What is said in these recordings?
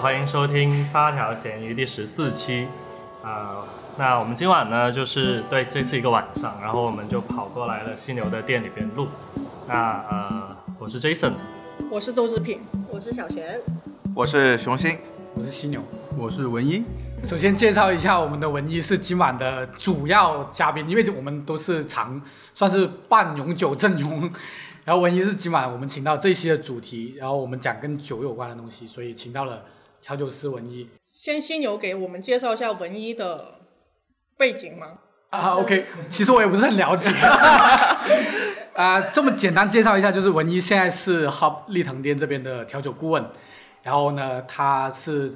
欢迎收听《发条咸鱼》第十四期。啊、那我们今晚呢，就是对，这是一个晚上，然后我们就跑过来了犀牛的店里边录。那呃，我是 Jason，我是豆制品，我是小璇，我是熊心，我是犀牛。我是文一。首先介绍一下，我们的文一是今晚的主要嘉宾，因为我们都是常算是半永久阵容。然后文一是今晚我们请到这一期的主题，然后我们讲跟酒有关的东西，所以请到了调酒师文一。先先有给我们介绍一下文一的背景吗？啊，OK，其实我也不是很了解。啊，这么简单介绍一下，就是文一现在是 Hub 立腾店这边的调酒顾问，然后呢，他是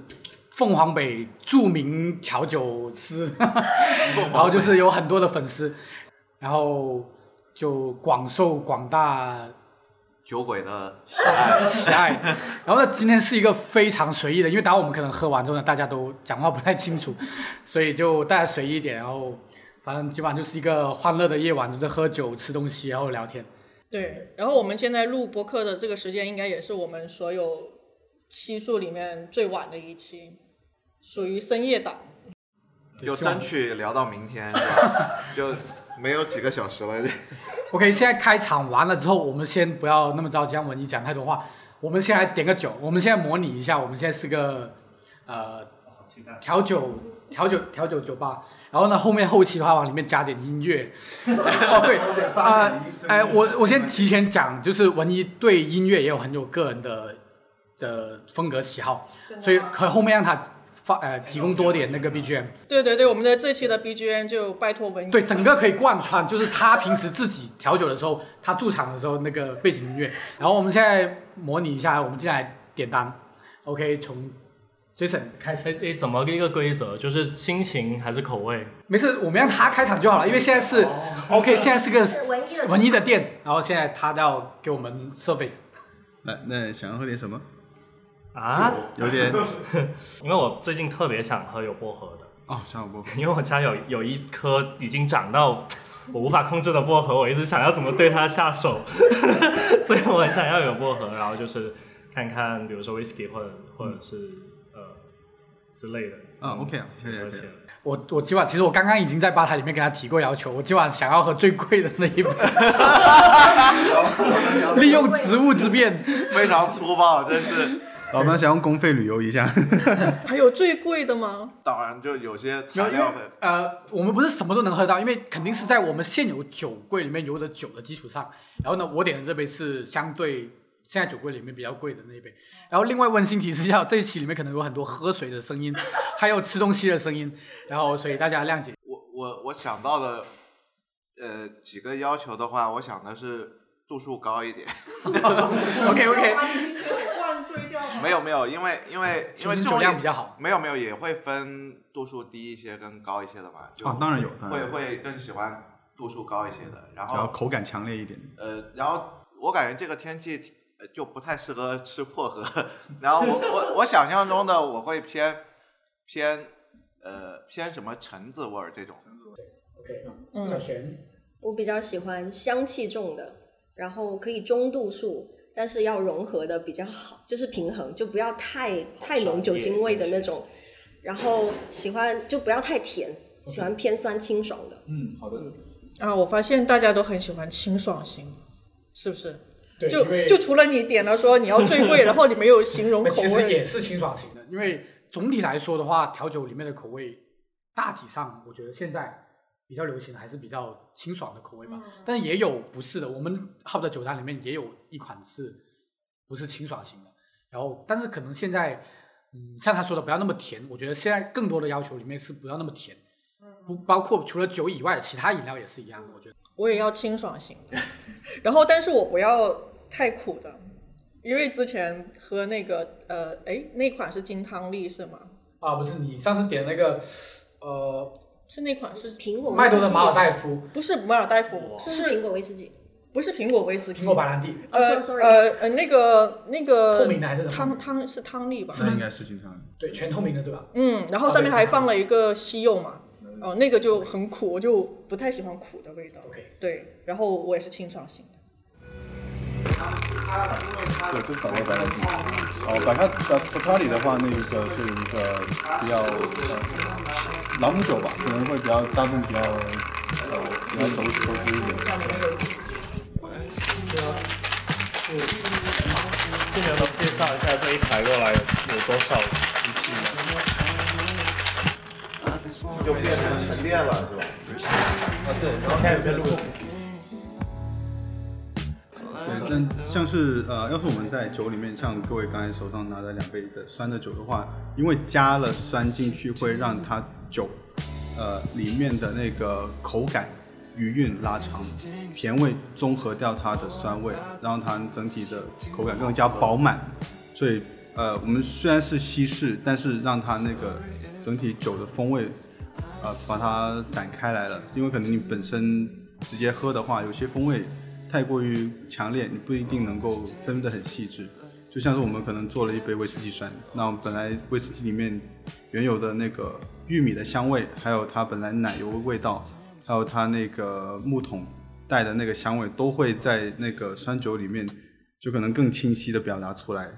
凤凰北著名调酒师，然后就是有很多的粉丝，然后就广受广大酒鬼的喜爱。喜爱。然后呢，今天是一个非常随意的，因为待会我们可能喝完之后呢，大家都讲话不太清楚，所以就大家随意一点。然后反正基本上就是一个欢乐的夜晚，就是喝酒、吃东西，然后聊天。对，然后我们现在录播客的这个时间，应该也是我们所有期数里面最晚的一期，属于深夜档。就争取聊到明天，是吧？就没有几个小时了。OK，现在开场完了之后，我们先不要那么着急让文一讲太多话，我们先来点个酒。我们现在模拟一下，我们现在是个呃调酒调酒调酒酒吧，然后呢后面后期的话往里面加点音乐。哦对，呃哎我我先提前讲，就是文一对音乐也有很有个人的的风格喜好，所以可后面让他发呃提供多点那个 BGM。对对对，我们的这期的 BGM 就拜托文一。对，整个可以贯穿，就是他平时自己调酒的时候，他驻场的时候那个背景音乐。然后我们现在模拟一下，我们进来点单。OK，从 Jason 开始。哎哎，怎么一个规则？就是心情还是口味？没事，我们让他开场就好了，因为现在是、OK，现在是个文艺的文一的店，然后现在他要给我们 service。那那想要喝点什么？啊？有点 因为我最近特别想喝有薄荷的，哦，想有薄荷。因为我家有有一颗已经长到我无法控制的薄荷，我一直想要怎么对它下手，所以我很想要有薄荷，然后就是看看，比如说 whisky 或者或者是呃之类的啊，OK 啊，可以啊而且可以啊。我我今晚其实我刚刚已经在吧台里面跟他提过要求，我今晚想要喝最贵的那一杯，利用职务之便。非常粗暴，真是。老板想用公费旅游一下，还有最贵的吗？当然，就有些材料的呃，我们不是什么都能喝到，因为肯定是在我们现有酒柜里面有的酒的基础上。然后呢，我点的这杯是相对现在酒柜里面比较贵的那一杯。然后另外温馨提示一下，这一期里面可能有很多喝水的声音，还有吃东西的声音，然后所以大家谅解。我我我想到的，呃，几个要求的话，我想的是度数高一点。OK OK，没有没有，因为因为因为这种酒量比较好。没有没有也会分度数低一些跟高一些的嘛。就哦，当然有，当会会更喜欢度数高一些的，然后口感强烈一点。呃，然后我感觉这个天气呃就不太适合吃薄荷，然后我我我想象中的我会偏偏呃偏什么橙子味儿这种。OK，嗯小璇，我比较喜欢香气重的，然后可以中度数，但是要融合的比较好，就是平衡，就不要太太浓酒精味的那种。然后喜欢就不要太甜，喜欢偏酸清爽的。嗯，好的。啊，我发现大家都很喜欢清爽型，是不是？就对就就除了你点了说你要最贵，然后你没有形容 口味其实。也是清爽型的，因为总体来说的话，调酒里面的口味大体上，我觉得现在比较流行的还是比较清爽的口味吧。但是也有不是的，我们 Hub 的酒单里面也有一款是不是清爽型的。然后，但是可能现在，嗯，像他说的不要那么甜，我觉得现在更多的要求里面是不要那么甜，不包括除了酒以外的其他饮料也是一样的。我觉得我也要清爽型的，然后但是我不要太苦的，因为之前喝那个呃，哎，那款是金汤力是吗？啊，不是你上次点那个呃是那款是苹果威麦士忌多的马尔代夫不是马尔代夫？是是苹果威士忌？不是苹果威士忌？苹果白兰地，哦呃呃呃，那个那个透明的还是什么汤汤是汤力吧？那应该是清汤力。对，全透明的对吧？嗯，然后上面还放了一个西柚嘛，哦，那个就很苦，我就不太喜欢苦的味道。对，然后我也是清爽型的。对，这是法国白兰地。哦，百卡呃布卡里的话，那个是一个比较呃朗姆酒吧，可能会比较大部分比较呃比较熟熟知一点。新人能介绍一下这一台过来有多少机器吗？就变成沉淀了，是吧？啊，对，然后现在有在录。对，但像是呃，要是我们在酒里面，像各位刚才手上拿的两杯的酸的酒的话，因为加了酸进去，会让它酒呃里面的那个口感余韵拉长，甜味中和掉它的酸味，让它整体的口感更加饱满。所以呃，我们虽然是稀释，但是让它那个整体酒的风味呃把它展开来了，因为可能你本身直接喝的话，有些风味太过于强烈，你不一定能够分得很细致。就像是我们可能做了一杯威士忌酸，那我们本来威士忌里面原有的那个玉米的香味，还有它本来奶油的味道，还有它那个木桶带的那个香味，都会在那个酸酒里面就可能更清晰的表达出来。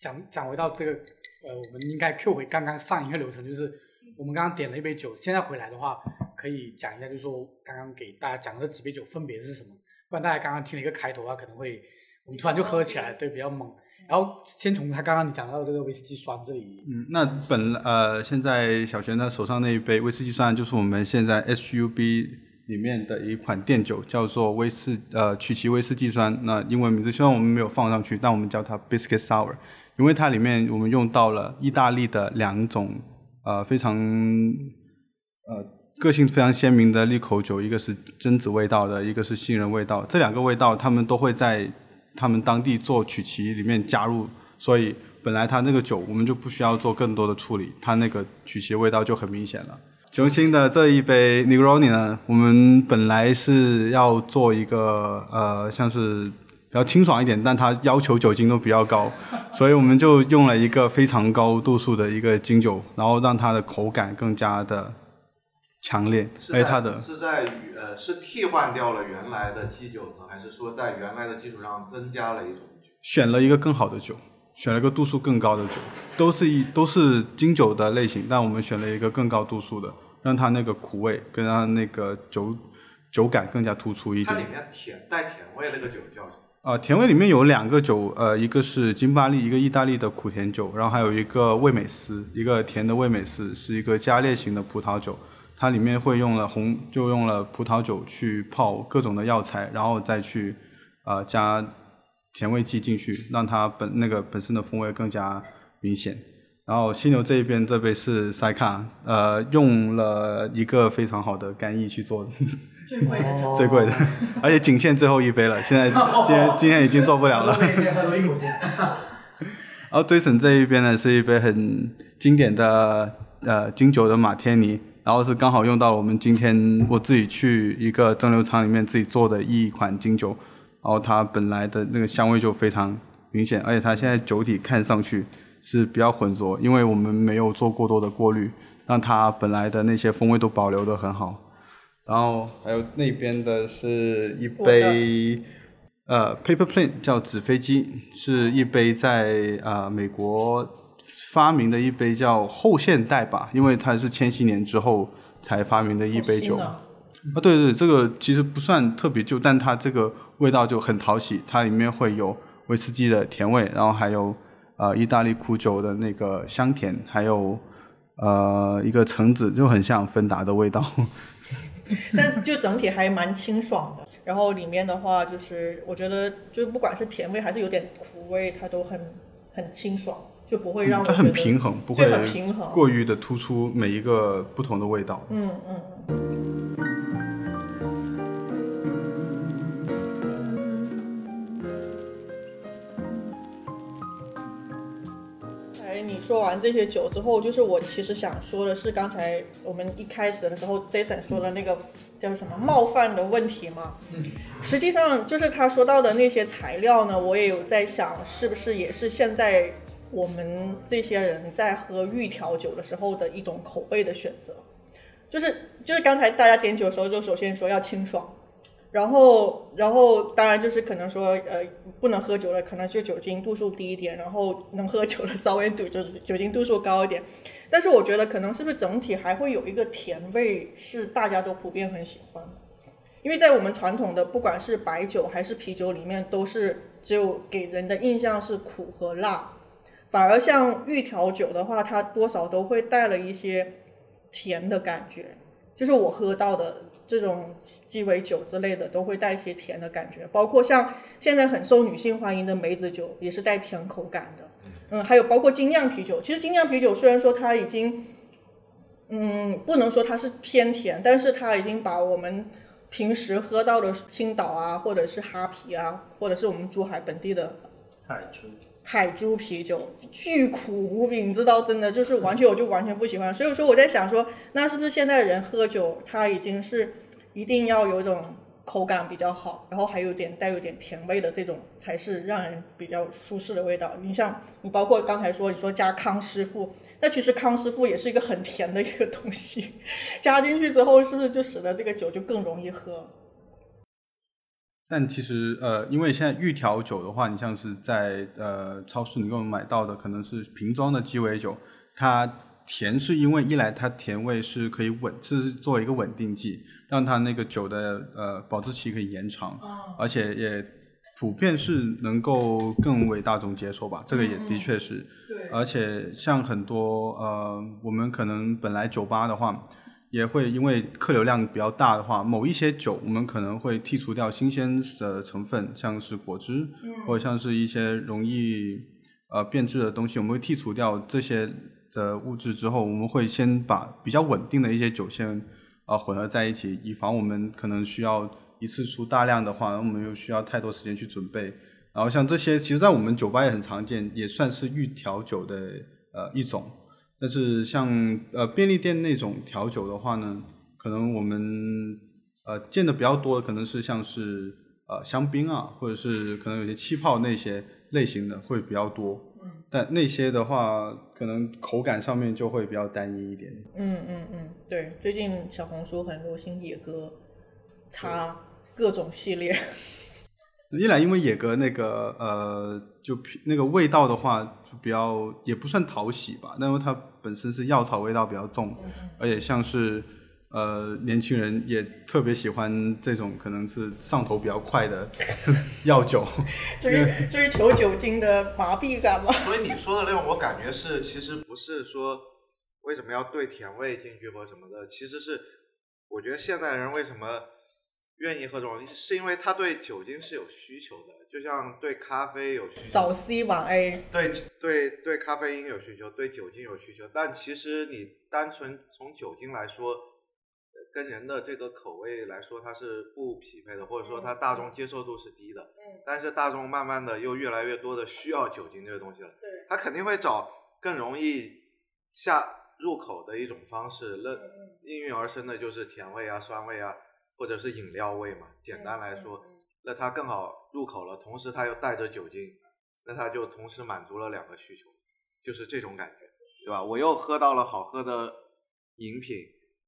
讲讲回到这个，呃，我们应该 Q 回刚刚上一个流程，就是我们刚刚点了一杯酒，现在回来的话，可以讲一下，就是说刚刚给大家讲的这几杯酒分别是什么，不然大家刚刚听了一个开头的话，可能会我们突然就喝起来，对，比较猛。然后先从他刚刚你讲到的这个威士忌酸这里，嗯，那本呃，现在小璇他手上那一杯威士忌酸，就是我们现在 SUB 里面的一款店酒，叫做威士呃曲奇威士忌酸。那英文名字虽然我们没有放上去，但我们叫它 Biscuit Sour，因为它里面我们用到了意大利的两种呃非常呃个性非常鲜明的利口酒，一个是榛子味道的，一个是杏仁味道。这两个味道，他们都会在他们当地做曲奇里面加入，所以本来它那个酒我们就不需要做更多的处理，它那个曲奇味道就很明显了。雄心的这一杯 Negroni 呢，我们本来是要做一个呃像是比较清爽一点，但它要求酒精都比较高，所以我们就用了一个非常高度数的一个金酒，然后让它的口感更加的强烈，是而且它的是在呃是替换掉了原来的基酒呢，还是说在原来的基础上增加了一种酒？选了一个更好的酒，选了一个度数更高的酒，都是一都是金酒的类型，但我们选了一个更高度数的，让它那个苦味跟它那个酒酒感更加突出一点它里。面甜带甜味那个酒叫什么？呃，甜味里面有两个酒，呃，一个是金巴利，一个意大利的苦甜酒，然后还有一个味美斯，一个甜的味美斯，是一个加烈型的葡萄酒，它里面会用了红，就用了葡萄酒去泡各种的药材，然后再去呃加甜味剂进去，让它本那个本身的风味更加明显。然后犀牛这一边这杯是塞卡，呃，用了一个非常好的干邑去做的。最贵的。最贵的，而且仅限最后一杯了。现在今天 今天已经做不了了。然后堆神这一边呢是一杯很经典的呃金酒的马天尼，然后是刚好用到我们今天我自己去一个蒸馏厂里面自己做的一款金酒，然后它本来的那个香味就非常明显，而且它现在酒体看上去是比较浑浊，因为我们没有做过多的过滤，让它本来的那些风味都保留的很好。然后还有那边的是一杯呃 paper plane 叫纸飞机，是一杯在呃美国发明的一杯叫后现代吧，因为它是千禧年之后才发明的一杯酒。啊啊，对对，这个其实不算特别旧，但它这个味道就很讨喜，它里面会有威士忌的甜味，然后还有呃意大利苦酒的那个香甜，还有呃一个橙子，就很像芬达的味道。但就整体还蛮清爽的。然后里面的话，就是我觉得，就不管是甜味还是有点苦味，它都很很清爽，就不会让我它很平衡，不会很平衡。过于的突出每一个不同的味道。嗯嗯嗯。哎，你说完这些酒之后，就是我其实想说的是，刚才我们一开始的时候，Jason 说的那个叫什么冒犯的问题嘛。嗯。实际上，就是他说到的那些材料呢，我也有在想，是不是也是现在我们这些人在喝预调酒的时候的一种口味的选择。就是就是刚才大家点酒的时候，就首先说要清爽，然后，然后当然就是可能说，呃，不能喝酒的，可能就酒精度数低一点，然后能喝酒的稍微度就酒精度数高一点。但是我觉得可能是不是整体还会有一个甜味是大家都普遍很喜欢，因为在我们传统的不管是白酒还是啤酒里面，都是只有给人的印象是苦和辣，反而像预调酒的话，它多少都会带了一些甜的感觉，就是我喝到的。这种鸡尾酒之类的都会带一些甜的感觉，包括像现在很受女性欢迎的梅子酒也是带甜口感的，嗯，还有包括精酿啤酒，其实精酿啤酒虽然说它已经，嗯，不能说它是偏甜，但是它已经把我们平时喝到的青岛啊，或者是哈啤啊，或者是我们珠海本地的海珠。海珠啤酒巨苦无比，你知道，真的就是完全我就完全不喜欢。所以说我在想说，那是不是现在人喝酒，他已经是一定要有一种口感比较好，然后还有点带有点甜味的这种，才是让人比较舒适的味道。你像你包括刚才说你说加康师傅，那其实康师傅也是一个很甜的一个东西，加进去之后是不是就使得这个酒就更容易喝？但其实，呃，因为现在预调酒的话，你像是在呃超市能够买到的，可能是瓶装的鸡尾酒，它甜是因为一来它甜味是可以稳，是作为一个稳定剂，让它那个酒的呃保质期可以延长，而且也普遍是能够更为大众接受吧，这个也的确是，对，而且像很多呃，我们可能本来酒吧的话。也会因为客流量比较大的话，某一些酒我们可能会剔除掉新鲜的成分，像是果汁，或者像是一些容易呃变质的东西，我们会剔除掉这些的物质之后，我们会先把比较稳定的一些酒先呃混合在一起，以防我们可能需要一次出大量的话，我们又需要太多时间去准备。然后像这些，其实在我们酒吧也很常见，也算是预调酒的呃一种。但是像呃便利店那种调酒的话呢，可能我们呃见的比较多的可能是像是呃香槟啊，或者是可能有些气泡那些类型的会比较多。嗯。但那些的话，可能口感上面就会比较单一一点。嗯嗯嗯，对，最近小红书很流行野哥，茶各种系列。一来因为野格那个呃，就那个味道的话，就比较也不算讨喜吧，因为它本身是药草味道比较重，而且像是呃年轻人也特别喜欢这种可能是上头比较快的 药酒，追 追求酒精的麻痹感嘛。所以你说的那种，我感觉是其实不是说为什么要兑甜味进去或什么的，其实是我觉得现代人为什么。愿意喝这种，是因为他对酒精是有需求的，就像对咖啡有需求。早 C 晚 A。对对对，咖啡因有需求，对酒精有需求。但其实你单纯从酒精来说，跟人的这个口味来说，它是不匹配的，或者说它大众接受度是低的。嗯。但是大众慢慢的又越来越多的需要酒精这个东西了。对。他肯定会找更容易下入口的一种方式，那应运而生的就是甜味啊、酸味啊。或者是饮料味嘛，简单来说，那它更好入口了，同时它又带着酒精，那它就同时满足了两个需求，就是这种感觉，对吧？我又喝到了好喝的饮品，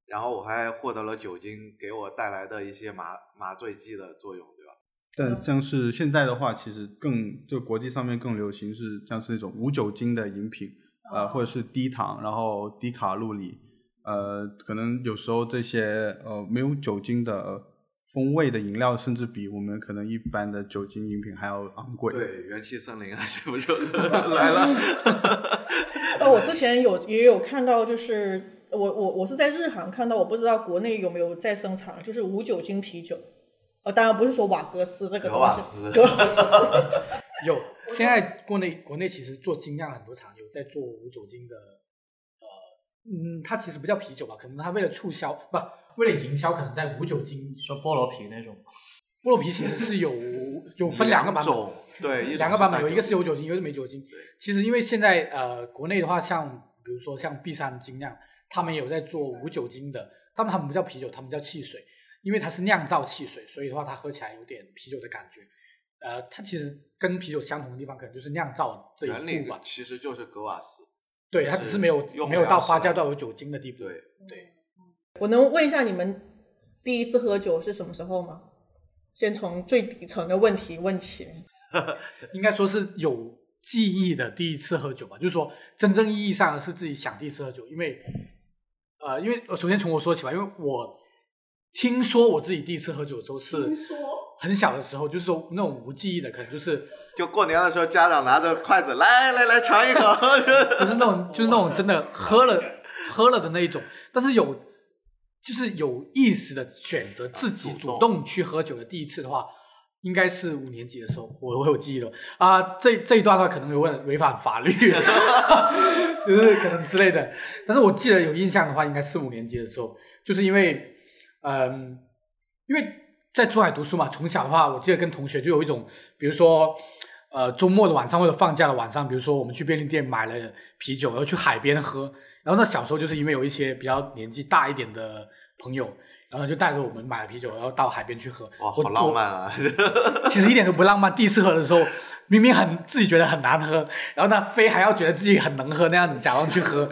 然后我还获得了酒精给我带来的一些麻麻醉剂的作用，对吧？但像是现在的话，其实更就国际上面更流行是像是那种无酒精的饮品，呃，或者是低糖，然后低卡路里。呃，可能有时候这些呃没有酒精的风味的饮料，甚至比我们可能一般的酒精饮品还要昂贵。对，元气森林啊，是不是来了？呃，我之前有也有看到，就是我我我是在日韩看到，我不知道国内有没有在生产，就是无酒精啤酒。呃，当然不是说瓦格斯这个东西。格瓦 斯。有，现在国内国内其实做精酿很多厂有在做无酒精的。呃嗯，它其实不叫啤酒吧？可能它为了促销，不为了营销，可能在无酒精。说菠萝啤那种，菠萝啤其实是有 有分两个版本，对，两个版本，有一个是有酒精，一个是没酒精。其实因为现在呃，国内的话，像比如说像 B 三精酿，他们有在做无酒精的，但他们不叫啤酒，他们叫汽水，因为它是酿造汽水，所以的话它喝起来有点啤酒的感觉。呃，它其实跟啤酒相同的地方，可能就是酿造这一步吧。其实就是格瓦斯。对，它只是没有没有到发酵到有酒精的地步。对对。我能问一下你们第一次喝酒是什么时候吗？先从最底层的问题问起。应该说是有记忆的第一次喝酒吧，就是说真正意义上是自己想第一次喝酒，因为呃，因为首先从我说起吧，因为我听说我自己第一次喝酒的时候是很小的时候，就是说那种无记忆的，可能就是就过年的时候，家长拿着筷子来来来尝一口，不是那种就是那种真的喝了喝了的那一种，但是有就是有意识的选择自己主动去喝酒的第一次的话。应该是五年级的时候，我我有记忆的啊。这这一段的话，可能有问违反法律，就是可能之类的。但是我记得有印象的话，应该是五年级的时候，就是因为，嗯，因为在珠海读书嘛，从小的话，我记得跟同学就有一种，比如说，呃，周末的晚上或者放假的晚上，比如说我们去便利店买了啤酒，然后去海边喝。然后那小时候就是因为有一些比较年纪大一点的朋友。然后就带着我们买了啤酒，然后到海边去喝。哇，好浪漫啊！其实一点都不浪漫。第一次喝的时候，明明很自己觉得很难喝，然后呢，非还要觉得自己很能喝那样子，假装去喝。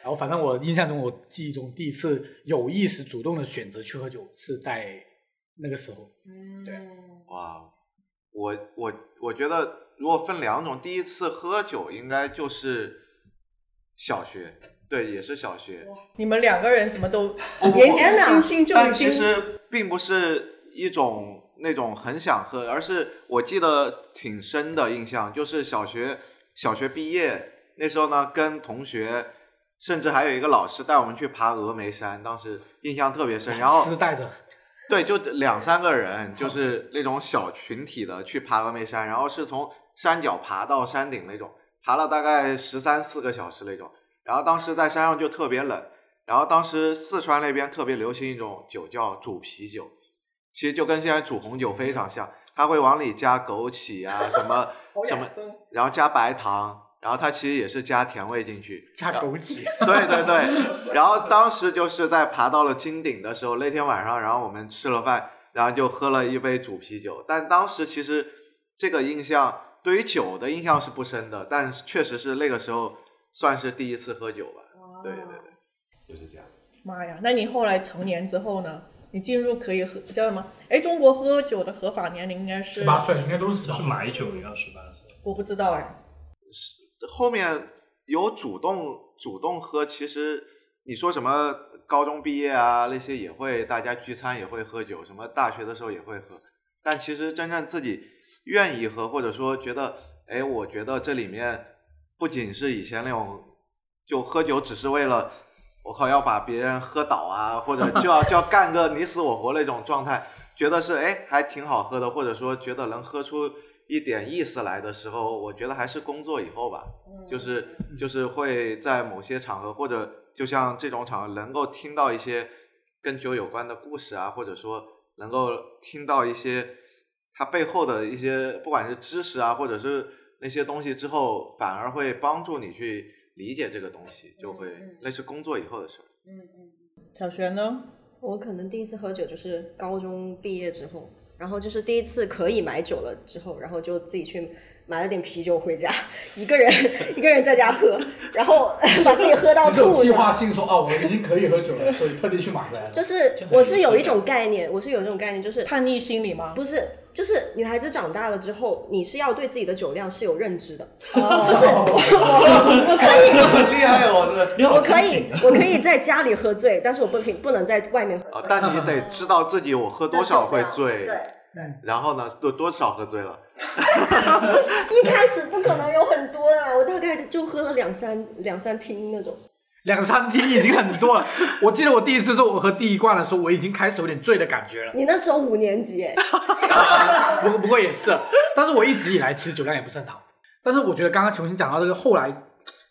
然后反正我印象中，我记忆中第一次有意识主动的选择去喝酒是在那个时候。嗯，对。哇，我我我觉得如果分两种，第一次喝酒应该就是小学。对，也是小学。你们两个人怎么都年纪轻轻就但其实并不是一种那种很想喝，而是我记得挺深的印象，就是小学小学毕业那时候呢，跟同学，甚至还有一个老师带我们去爬峨眉山，当时印象特别深。然后带着。对，就两三个人，就是那种小群体的去爬峨眉山，然后是从山脚爬到山顶那种，爬了大概十三四个小时那种。然后当时在山上就特别冷，然后当时四川那边特别流行一种酒叫煮啤酒，其实就跟现在煮红酒非常像，它会往里加枸杞啊什么 什么，然后加白糖，然后它其实也是加甜味进去，加枸杞，对对对，然后当时就是在爬到了金顶的时候，那天晚上，然后我们吃了饭，然后就喝了一杯煮啤酒，但当时其实这个印象对于酒的印象是不深的，但确实是那个时候。算是第一次喝酒吧，对对对，就是这样。妈呀，那你后来成年之后呢？你进入可以喝叫什么？哎，中国喝酒的合法年龄应该是十八岁，应该都是十八岁。是买酒也要十八岁？我不知道哎。是后面有主动主动喝，其实你说什么高中毕业啊那些也会，大家聚餐也会喝酒，什么大学的时候也会喝，但其实真正自己愿意喝，或者说觉得，哎，我觉得这里面。不仅是以前那种，就喝酒只是为了我靠要把别人喝倒啊，或者就要就要干个你死我活那种状态，觉得是哎还挺好喝的，或者说觉得能喝出一点意思来的时候，我觉得还是工作以后吧，就是就是会在某些场合或者就像这种场合能够听到一些跟酒有关的故事啊，或者说能够听到一些它背后的一些不管是知识啊，或者是。那些东西之后，反而会帮助你去理解这个东西，就会那是工作以后的事儿。嗯嗯。小璇呢？我可能第一次喝酒就是高中毕业之后，然后就是第一次可以买酒了之后，然后就自己去。买了点啤酒回家，一个人一个人在家喝，然后把自己喝到吐。计划性说哦，我已经可以喝酒了，所以特地去买回来。就是我是有一种概念，我是有这种概念，就是叛逆心理吗？不是，就是女孩子长大了之后，你是要对自己的酒量是有认知的。就是我 我可以很厉害哦，这个我可以我可以在家里喝醉，但是我不可以不能在外面喝。但你得知道自己我喝多少会醉。对。然后呢？多多少喝醉了？一开始不可能有很多的，我大概就喝了两三两三听那种。两三听已经很多了。我记得我第一次说我喝第一罐的时候，我已经开始有点醉的感觉了。你那时候五年级哎。不过不过也是，但是我一直以来其实酒量也不是很好。但是我觉得刚刚重新讲到这个，后来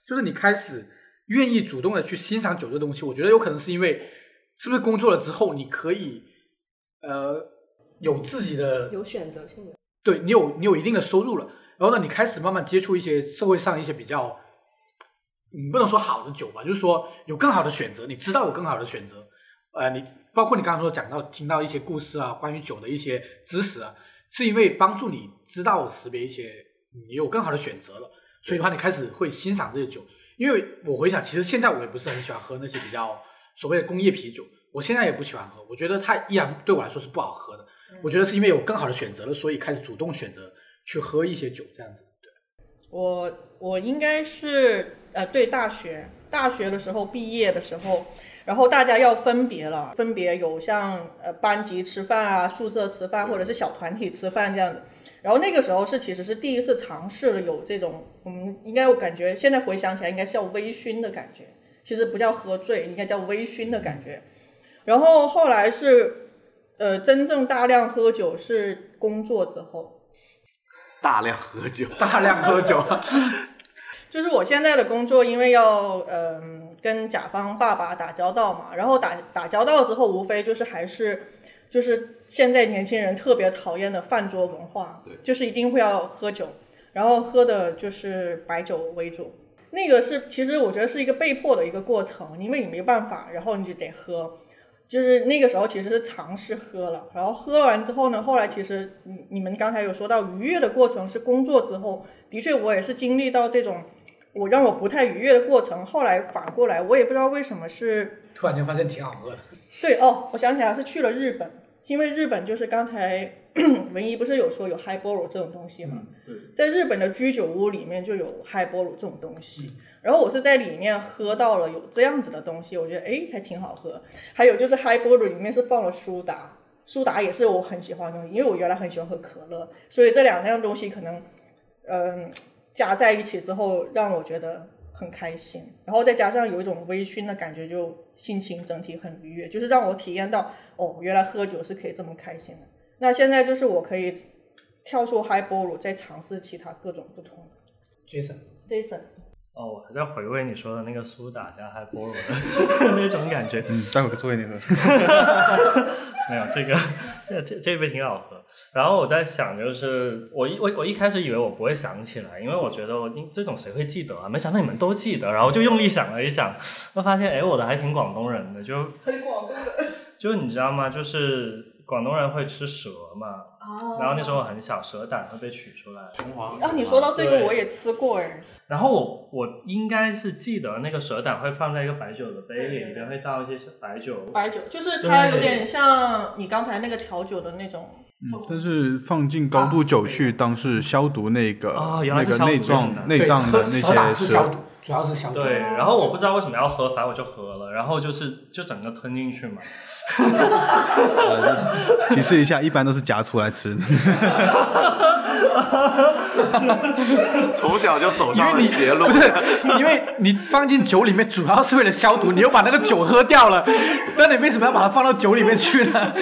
就是你开始愿意主动的去欣赏酒这东西，我觉得有可能是因为是不是工作了之后你可以呃。有自己的有选择性的，对你有你有一定的收入了，然后呢，你开始慢慢接触一些社会上一些比较，你不能说好的酒吧，就是说有更好的选择，你知道有更好的选择，呃，你包括你刚刚说讲到听到一些故事啊，关于酒的一些知识啊，是因为帮助你知道识别一些你有更好的选择了，所以的话你开始会欣赏这些酒。因为我回想，其实现在我也不是很喜欢喝那些比较所谓的工业啤酒，我现在也不喜欢喝，我觉得它依然对我来说是不好喝的。我觉得是因为有更好的选择了，所以开始主动选择去喝一些酒这样子。对，我我应该是呃，对大学大学的时候毕业的时候，然后大家要分别了，分别有像呃班级吃饭啊、宿舍吃饭，或者是小团体吃饭这样子。然后那个时候是其实是第一次尝试了有这种，我嗯，应该我感觉现在回想起来应该是叫微醺的感觉，其实不叫喝醉，应该叫微醺的感觉。然后后来是呃真正大量喝酒是工作之后。大量喝酒，大量喝酒，就是我现在的工作，因为要嗯、跟甲方爸爸打交道嘛，然后打打交道之后，无非就是还是就是现在年轻人特别讨厌的饭桌文化，对就是一定会要喝酒，然后喝的就是白酒为主。那个是其实我觉得是一个被迫的一个过程，因为你没办法，然后你就得喝。就是那个时候其实是尝试喝了，然后喝完之后呢，后来其实你你们刚才有说到愉悦的过程是工作之后，的确我也是经历到这种我让我不太愉悦的过程，后来反过来我也不知道为什么是突然间发现挺好喝的。对哦，我想起来是去了日本，因为日本就是刚才 文怡不是有说有 high ball 这种东西嘛，在日本的居酒屋里面就有 high ball 这种东西，然后我是在里面喝到了有这样子的东西，我觉得诶还挺好喝。还有就是 high ball 里面是放了苏打，苏打也是我很喜欢的东西，因为我原来很喜欢喝可乐，所以这两样东西可能嗯、加在一起之后让我觉得很开心，然后再加上有一种微醺的感觉，就心情整体很愉悦，就是让我体验到哦，原来喝酒是可以这么开心的。那现在就是我可以跳出 high ball，再尝试其他各种不同的。Jason，Jason，哦，我还在回味你说的那个苏打加嗨菠萝的 那种感觉。嗯，待会儿做给你喝。没有这个，这这这杯挺好喝。然后我在想，就是我一我我一开始以为我不会想起来，因为我觉得我这种谁会记得啊？没想到你们都记得，然后就用力想了一想，我发现哎，我的还挺广东人的，就很广东的就你知道吗？就是广东人会吃蛇嘛，哦然后那时候很小，蛇胆会被取出来。雄黄啊，你说到这个我也吃过哎，然后我我应该是记得那个蛇胆会放在一个白酒的杯里，里面会倒一些白酒。白酒就是它有点像你刚才那个调酒的那种。嗯，但是放进高度酒去当是消毒那个、哦原来那个是消毒内脏内脏的那些蛇胆是些消毒，主要是消毒。对，然后我不知道为什么要喝，反正我就喝了，然后就是就整个吞进去嘛。呃，提示一下，一般都是夹出来吃的。从小就走上了邪路不。是，因为你放进酒里面主要是为了消毒，你又把那个酒喝掉了，那你为什么要把它放到酒里面去呢？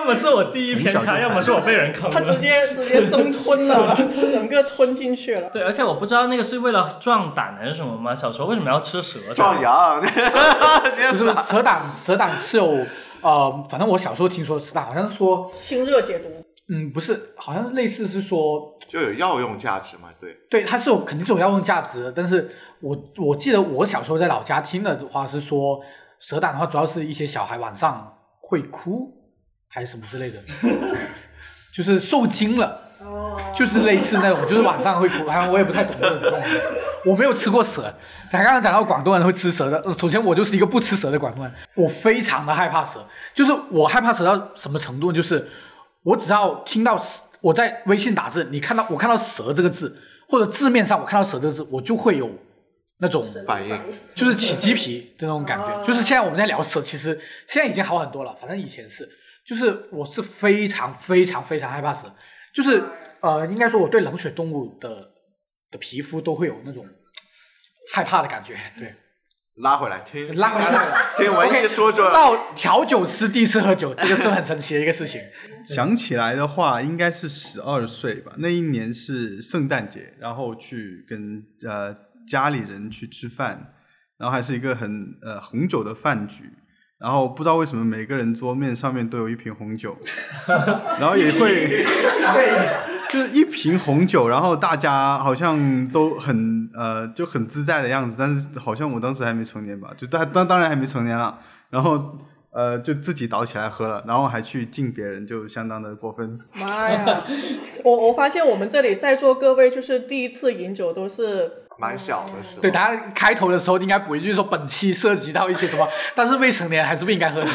要么是我记忆 偏差，要么是我被人坑了。他直。接直接生吞了，整个吞进去了。对，而且我不知道那个是为了壮胆还是什么吗？小时候为什么要吃蛇？壮阳，你也就是是蛇胆，蛇胆是有呃，反正我小时候听说蛇胆好像是说，清热解毒，嗯，不是，好像类似是说，就有药用价值嘛？对，对，它是有肯定是有药用价值的，但是我我记得我小时候在老家听的话是说，蛇胆的话主要是一些小孩晚上会哭还是什么之类的，就是受惊了。就是类似那种，就是晚上会哭，好像我也不太懂这种这种东西。我没有吃过蛇，咱刚刚讲到广东人会吃蛇的，呃首先我就是一个不吃蛇的广东人，我非常的害怕蛇，就是我害怕蛇到什么程度，就是我只要听到我在微信打字，你看到我看到蛇这个字，或者字面上我看到蛇这个字，我就会有那种反应就是起鸡皮的那种感觉。就是现在我们在聊蛇，其实现在已经好很多了，反正以前是，就是我是非常非常非常害怕蛇，就是呃，应该说我对冷血动物的的皮肤都会有那种害怕的感觉。对，拉回来听，拉回来，听文艺说说，到调酒师第一次喝酒，这个是很神奇的一个事情。想起来的话，应该是十二岁吧。那一年是圣诞节，然后去跟呃家里人去吃饭，然后还是一个很呃红酒的饭局。然后不知道为什么每个人桌面上面都有一瓶红酒，然后也会 就是一瓶红酒，然后大家好像都很呃就很自在的样子，但是好像我当时还没成年吧，就当当当然还没成年了，然后呃就自己倒起来喝了，然后还去敬别人，就相当的过分。妈呀！我我发现我们这里在座各位就是第一次饮酒都是蛮小的时候，对，大家开头的时候应该补一句说本期涉及到一些什么，但是未成年还是不应该喝酒。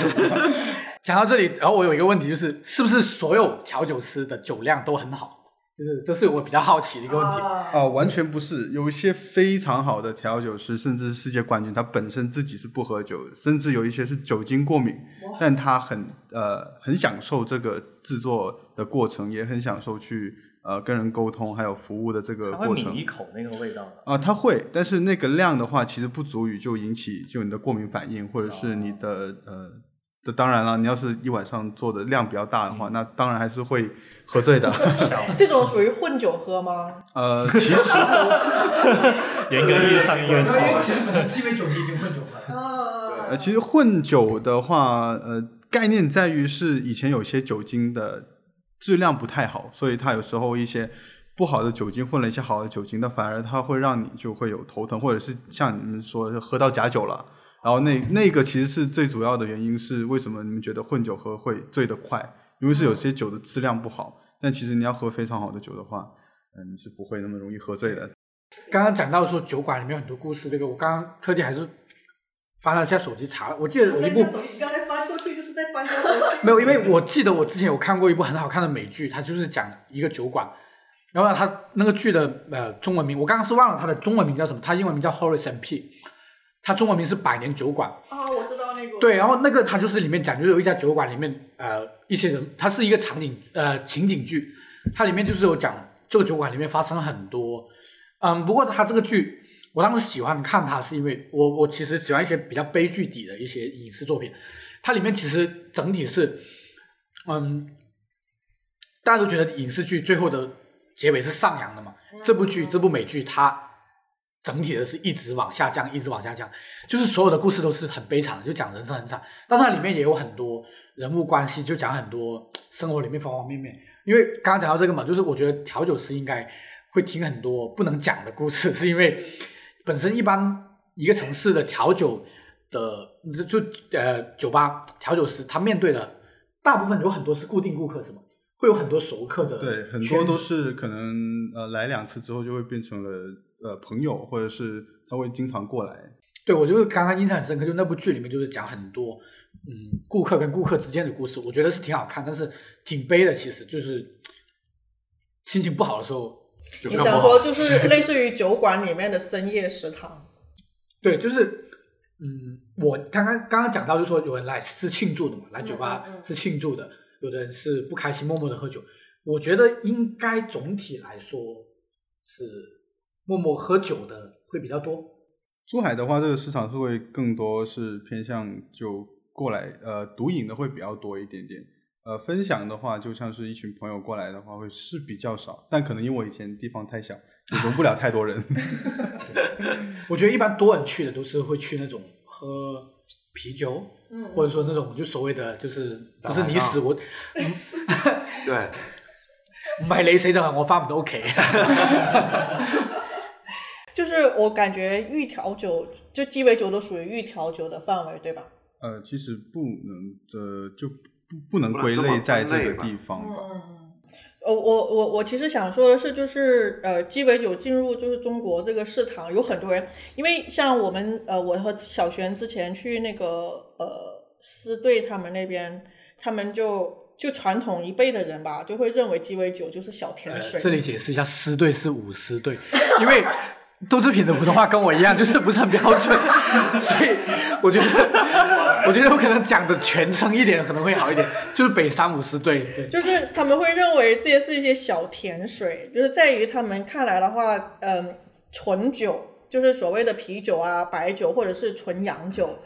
讲到这里，然后我有一个问题，就是是不是所有调酒师的酒量都很好？就是这是我比较好奇的一个问题。啊、完全不是，有一些非常好的调酒师，甚至是世界冠军，他本身自己是不喝酒，甚至有一些是酒精过敏，但他很呃很享受这个制作的过程，也很享受去呃跟人沟通还有服务的这个他会过程抿。一口那个味道的。啊，它会，但是那个量的话，其实不足以就引起就你的过敏反应，或者是你的呃这。当然了，你要是一晚上做的量比较大的话，那当然还是会喝醉的。这种属于混酒喝吗？呃，其实 严格意义上应该是。其实可能鸡尾酒你已经混酒了。啊，呃，其实混酒的话，呃，概念在于是以前有些酒精的质量不太好，所以它有时候一些不好的酒精混了一些好的酒精那，反而它会让你就会有头疼，或者是像你们说的喝到假酒了。然后那那个其实是最主要的原因是为什么你们觉得混酒喝会醉得快，因为是有些酒的质量不好，但其实你要喝非常好的酒的话，嗯、你是不会那么容易喝醉的。刚刚讲到说酒馆里面有很多故事，这个我刚刚特地还是翻了一下手机查了，我记得有一部你刚没有，因为我记得我之前有看过一部很好看的美剧，它就是讲一个酒馆，然后，它那个剧的呃中文名我刚刚是忘了它的中文名叫什么，它英文名叫 Horace and P，它中文名是百年酒馆。啊，我知道那个。对，然后那个它就是里面讲，就是有一家酒馆里面呃一些人，它是一个场景呃情景剧，它里面就是有讲这个酒馆里面发生了很多，嗯，不过它这个剧我当时喜欢看它是因为我我其实喜欢一些比较悲剧底的一些影视作品，它里面其实整体是嗯，大家都觉得影视剧最后的结尾是上扬的嘛，这部剧这部美剧它。整体的是一直往下降，一直往下降，就是所有的故事都是很悲惨的，就讲人生很惨，但是它里面也有很多人物关系，就讲很多生活里面方方面面。因为刚刚讲到这个嘛，就是我觉得调酒师应该会听很多不能讲的故事，是因为本身一般一个城市的调酒的就就呃酒吧调酒师，他面对的大部分有很多是固定顾客，是吗？会有很多熟客的，对，很多都是可能呃来两次之后就会变成了呃朋友，或者是他会经常过来。对，我就是刚刚印象很深刻，就那部剧里面就是讲很多嗯顾客跟顾客之间的故事，我觉得是挺好看，但是挺悲的，其实就是心情不好的时候就你想说 就是类似于酒馆里面的深夜食堂。对，就是嗯，我刚刚刚刚讲到，就是说有人来是庆祝的嘛，来酒吧是庆祝的，有的人是不开心，默默的喝酒。我觉得应该总体来说是默默喝酒的会比较多。珠海的话，这个市场是会更多是偏向就过来呃独饮的会比较多一点点。呃，分享的话，就像是一群朋友过来的话，会是比较少，但可能因为我以前地方太小，也容不了太多人。我觉得一般多人去的都是会去那种喝啤酒，嗯或者说那种就所谓的就是不是你死我 对，唔係你死就係我翻唔到屋企。就是我感觉预调酒就鸡尾酒都属于预调酒的范围，对吧？呃，其实不能呃就不不能归类在这个地方吧。呃，我我我其实想说的是，就是呃，鸡尾酒进入就是中国这个市场，有很多人，因为像我们呃，我和小璇之前去那个呃师队他们那边，他们就就传统一辈的人吧，就会认为鸡尾酒就是小甜水。呃这里解释一下，诗队是舞狮队，因为 杜志品的普通话跟我一样，就是不是很标准，所以我觉得，我觉得我可能讲的全称一点可能会好一点，就是北山舞狮队。对，就是他们会认为这些是一些小甜水，就是在于他们看来的话，嗯，纯酒就是所谓的啤酒啊、白酒或者是纯洋酒，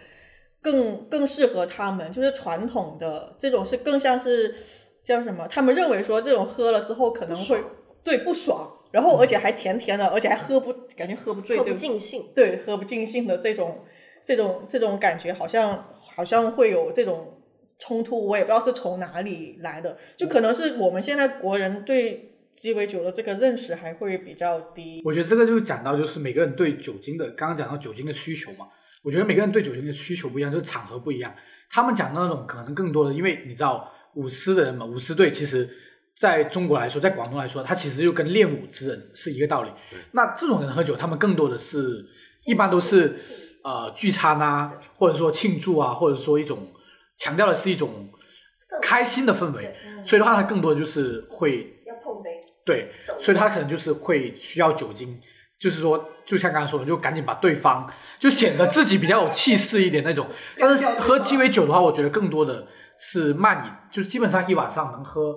更更适合他们。就是传统的这种是更像是叫什么？他们认为说这种喝了之后可能会对不爽，然后而且还甜甜的，而且还喝不感觉喝不醉，喝不尽兴。对，喝不尽兴的这种这种这种感觉，好像好像会有这种冲突，我也不知道是从哪里来的，就可能是我们现在国人对鸡尾酒的这个认识还会比较低。我觉得这个就讲到就是每个人对酒精的，刚刚讲到酒精的需求嘛，我觉得每个人对酒精的需求不一样，就是场合不一样。他们讲到那种可能更多的，因为你知道舞狮的人嘛，舞狮队其实在中国来说，在广东来说，他其实就跟练武之人是一个道理。那这种人喝酒，他们更多的是一般都是呃聚餐啊，或者说庆祝啊，或者说一种强调的是一种开心的氛围，所以的话，他更多的就是会要碰杯，对，所以他可能就是会需要酒精，就是说，就像刚才说的，就赶紧把对方就显得自己比较有气势一点那种。但是喝鸡尾酒的话，我觉得更多的是慢饮，就基本上一晚上能喝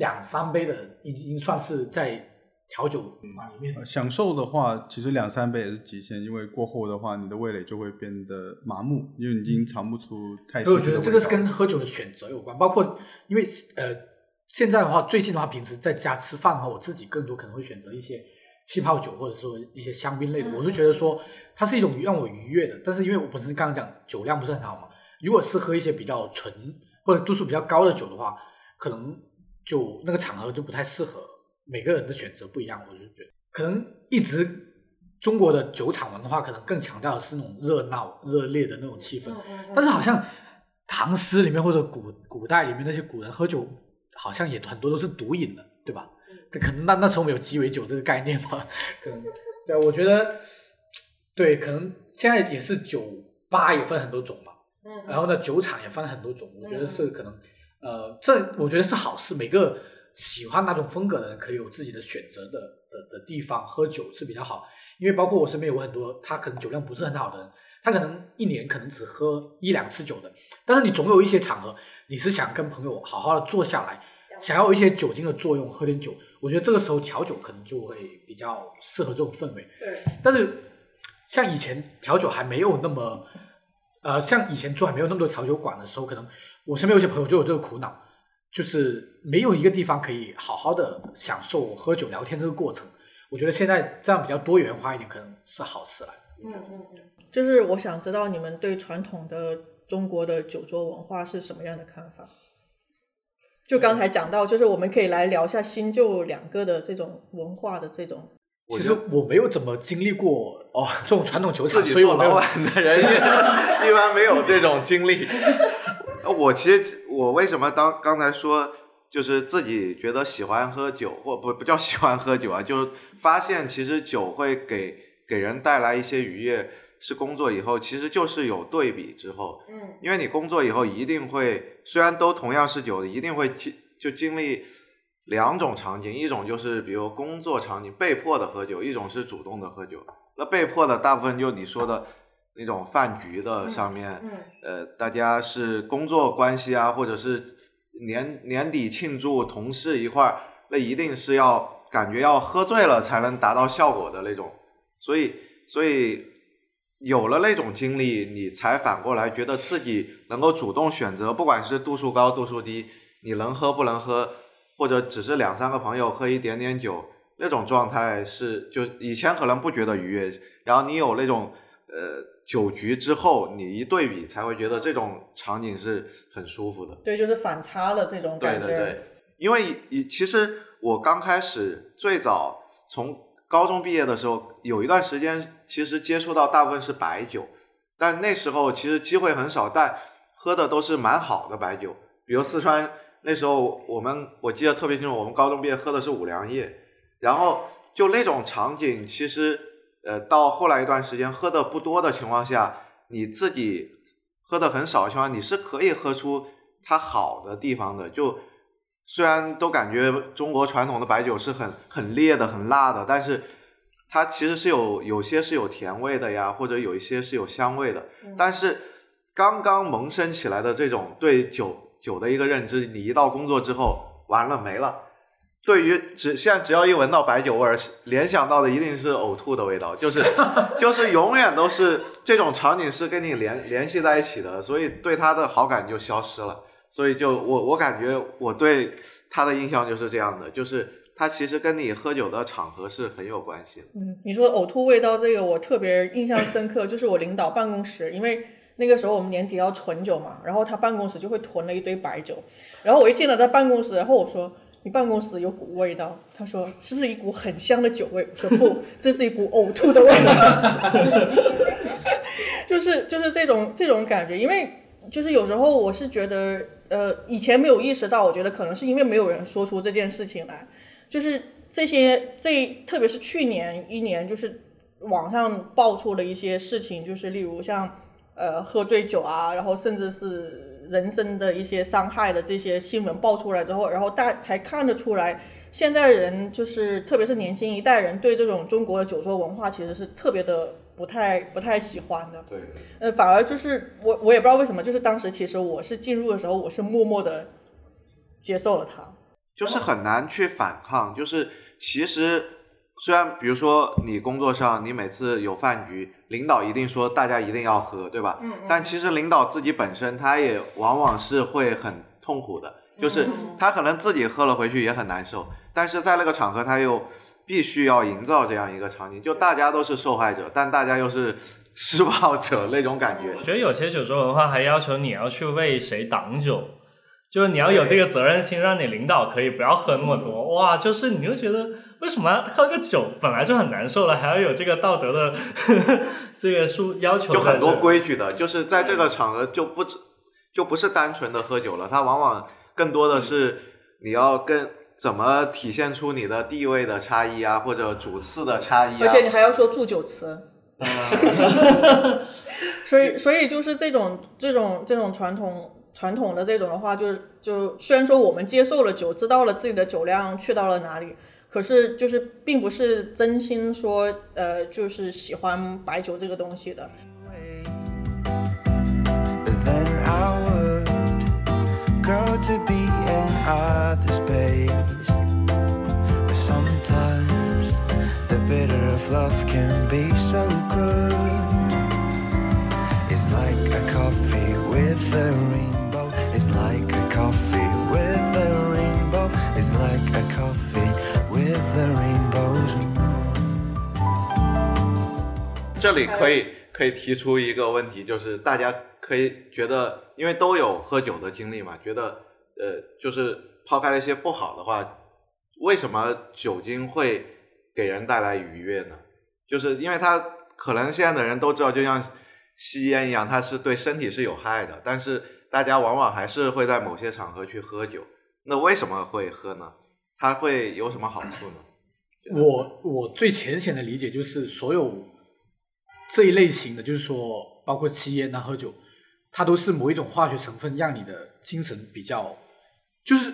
两三杯的，已经算是在调酒馆里面。呃享受的话，其实两三杯也是极限，因为过后的话，你的味蕾就会变得麻木，因为你已经尝不出太所以我觉得这个是跟喝酒的选择有关，包括因为呃现在的话，最近的话，平时在家吃饭的话，我自己更多可能会选择一些气泡酒或者说一些香槟类的，我就觉得说它是一种让我愉悦的。但是因为我本身刚刚讲酒量不是很好嘛，如果是喝一些比较纯或者度数比较高的酒的话，可能就那个场合就不太适合。每个人的选择不一样，我就觉得可能一直中国的酒厂文化可能更强调的是那种热闹、热烈的那种气氛，但是好像唐诗里面或者古古代里面那些古人喝酒，好像也很多都是毒饮的，对吧？可能那那时候没有鸡尾酒这个概念嘛，可能对，我觉得对，可能现在也是酒吧也分很多种嘛，嗯然后呢，酒厂也分很多种，我觉得是可能，呃，这我觉得是好事，每个喜欢哪种风格的人可以有自己的选择的的的地方喝酒是比较好，因为包括我身边有很多他可能酒量不是很好的人，他可能一年可能只喝一两次酒的，但是你总有一些场合，你是想跟朋友好好的坐下来，想要一些酒精的作用，喝点酒，我觉得这个时候调酒可能就会比较适合这种氛围。对，但是像以前调酒还没有那么，呃，像以前做还没有那么多调酒馆的时候，可能我身边有些朋友就有这个苦恼，就是没有一个地方可以好好的享受喝酒聊天这个过程。我觉得现在这样比较多元化一点，可能是好事了。嗯嗯嗯，就是我想知道你们对传统的中国的酒桌文化是什么样的看法？就刚才讲到，就是我们可以来聊一下新旧两个的这种文化的这种。其实我没有怎么经历过哦这种传统酒厂，自己所以我老板的人一一般没有这种经历。呃我其实我为什么当刚才说就是自己觉得喜欢喝酒，或不不叫喜欢喝酒啊，就是发现其实酒会给给人带来一些愉悦，是工作以后其实就是有对比之后，嗯，因为你工作以后一定会，虽然都同样是酒，一定会经就经历两种场景，一种就是比如工作场景被迫的喝酒，一种是主动的喝酒。那被迫的大部分就你说的那种饭局的上面，嗯呃，大家是工作关系啊，或者是年年底庆祝同事一块儿，那一定是要感觉要喝醉了才能达到效果的那种。所以，所以有了那种经历，你才反过来觉得自己能够主动选择，不管是度数高度数低，你能喝不能喝，或者只是两三个朋友喝一点点酒，那种状态是就以前可能不觉得愉悦，然后你有那种呃酒局之后，你一对比才会觉得这种场景是很舒服的。对，就是反差了这种感觉。对对，因为以其实我刚开始最早从高中毕业的时候，有一段时间其实接触到大部分是白酒，但那时候其实机会很少，但喝的都是蛮好的白酒，比如四川那时候我们我记得特别清楚，我们高中毕业喝的是五粮液，然后就那种场景，其实呃到后来一段时间喝的不多的情况下，你自己喝的很少的情况下，你是可以喝出它好的地方的。就虽然都感觉中国传统的白酒是很很烈的、很辣的，但是它其实是有有些是有甜味的呀，或者有一些是有香味的。但是刚刚萌生起来的这种对酒酒的一个认知，你一到工作之后，完了没了。对于只现在只要一闻到白酒味儿，联想到的一定是呕吐的味道，就是 就是永远都是这种场景是跟你联联系在一起的，所以对他的好感就消失了。所以就我我感觉我对他的印象就是这样的，就是他其实跟你喝酒的场合是很有关系的。嗯，你说呕吐味道这个，我特别印象深刻，就是我领导办公室，因为那个时候我们年底要存酒嘛，然后他办公室就会囤了一堆白酒，然后我一进了他办公室，然后我说。你办公室有股味道，他说是不是一股很香的酒味？我说不，这是一股呕吐的味道，就是就是这种这种感觉，因为就是有时候我是觉得，呃，以前没有意识到，我觉得可能是因为没有人说出这件事情来，就是这些这特别是去年一年，就是网上爆出了一些事情，就是例如像呃喝醉酒啊，然后甚至是人身的一些伤害的这些新闻爆出来之后，然后大才看得出来，现在人就是特别是年轻一代人对这种中国的酒桌文化其实是特别的不太不太喜欢的。对，呃，反而就是我我也不知道为什么，就是当时其实我是进入的时候，我是默默的接受了它。就是很难去反抗。就是其实虽然比如说你工作上你每次有饭局，领导一定说大家一定要喝，对吧？嗯但其实领导自己本身他也往往是会很痛苦的，就是他可能自己喝了回去也很难受，但是在那个场合他又必须要营造这样一个场景，就大家都是受害者，但大家又是施暴者那种感觉。我觉得有些酒桌文化还要求你要去为谁挡酒，就是你要有这个责任心，让你领导可以不要喝那么多。哇，就是你就觉得为什么喝个酒本来就很难受了，还要有这个道德的 这个书要求，就很多规矩的，就是在这个场合就不只就不是单纯的喝酒了，它往往更多的是你要跟怎么体现出你的地位的差异啊，或者主次的差异啊而且。你还要说祝酒词。所以，所以就是这种这种这种传统传统的这种的话，就是就虽然说我们接受了酒，知道了自己的酒量去到了哪里，可是就是并不是真心说呃就是喜欢白酒这个东西的。It's like a coffee with a rainbow. It's like a coffee with a rainbow. 这里可以可以提出一个问题，就是大家可以觉得，因为都有喝酒的经历嘛，觉得呃，就是抛开了一些不好的话，为什么酒精会给人带来愉悦呢？就是因为它可能现在的人都知道，就像吸烟一样，它是对身体是有害的，但是大家往往还是会在某些场合去喝酒。那为什么会喝呢？它会有什么好处呢？我我最浅显的理解就是，所有这一类型的，就是说，包括吸烟啊、喝酒，它都是某一种化学成分让你的精神比较，就是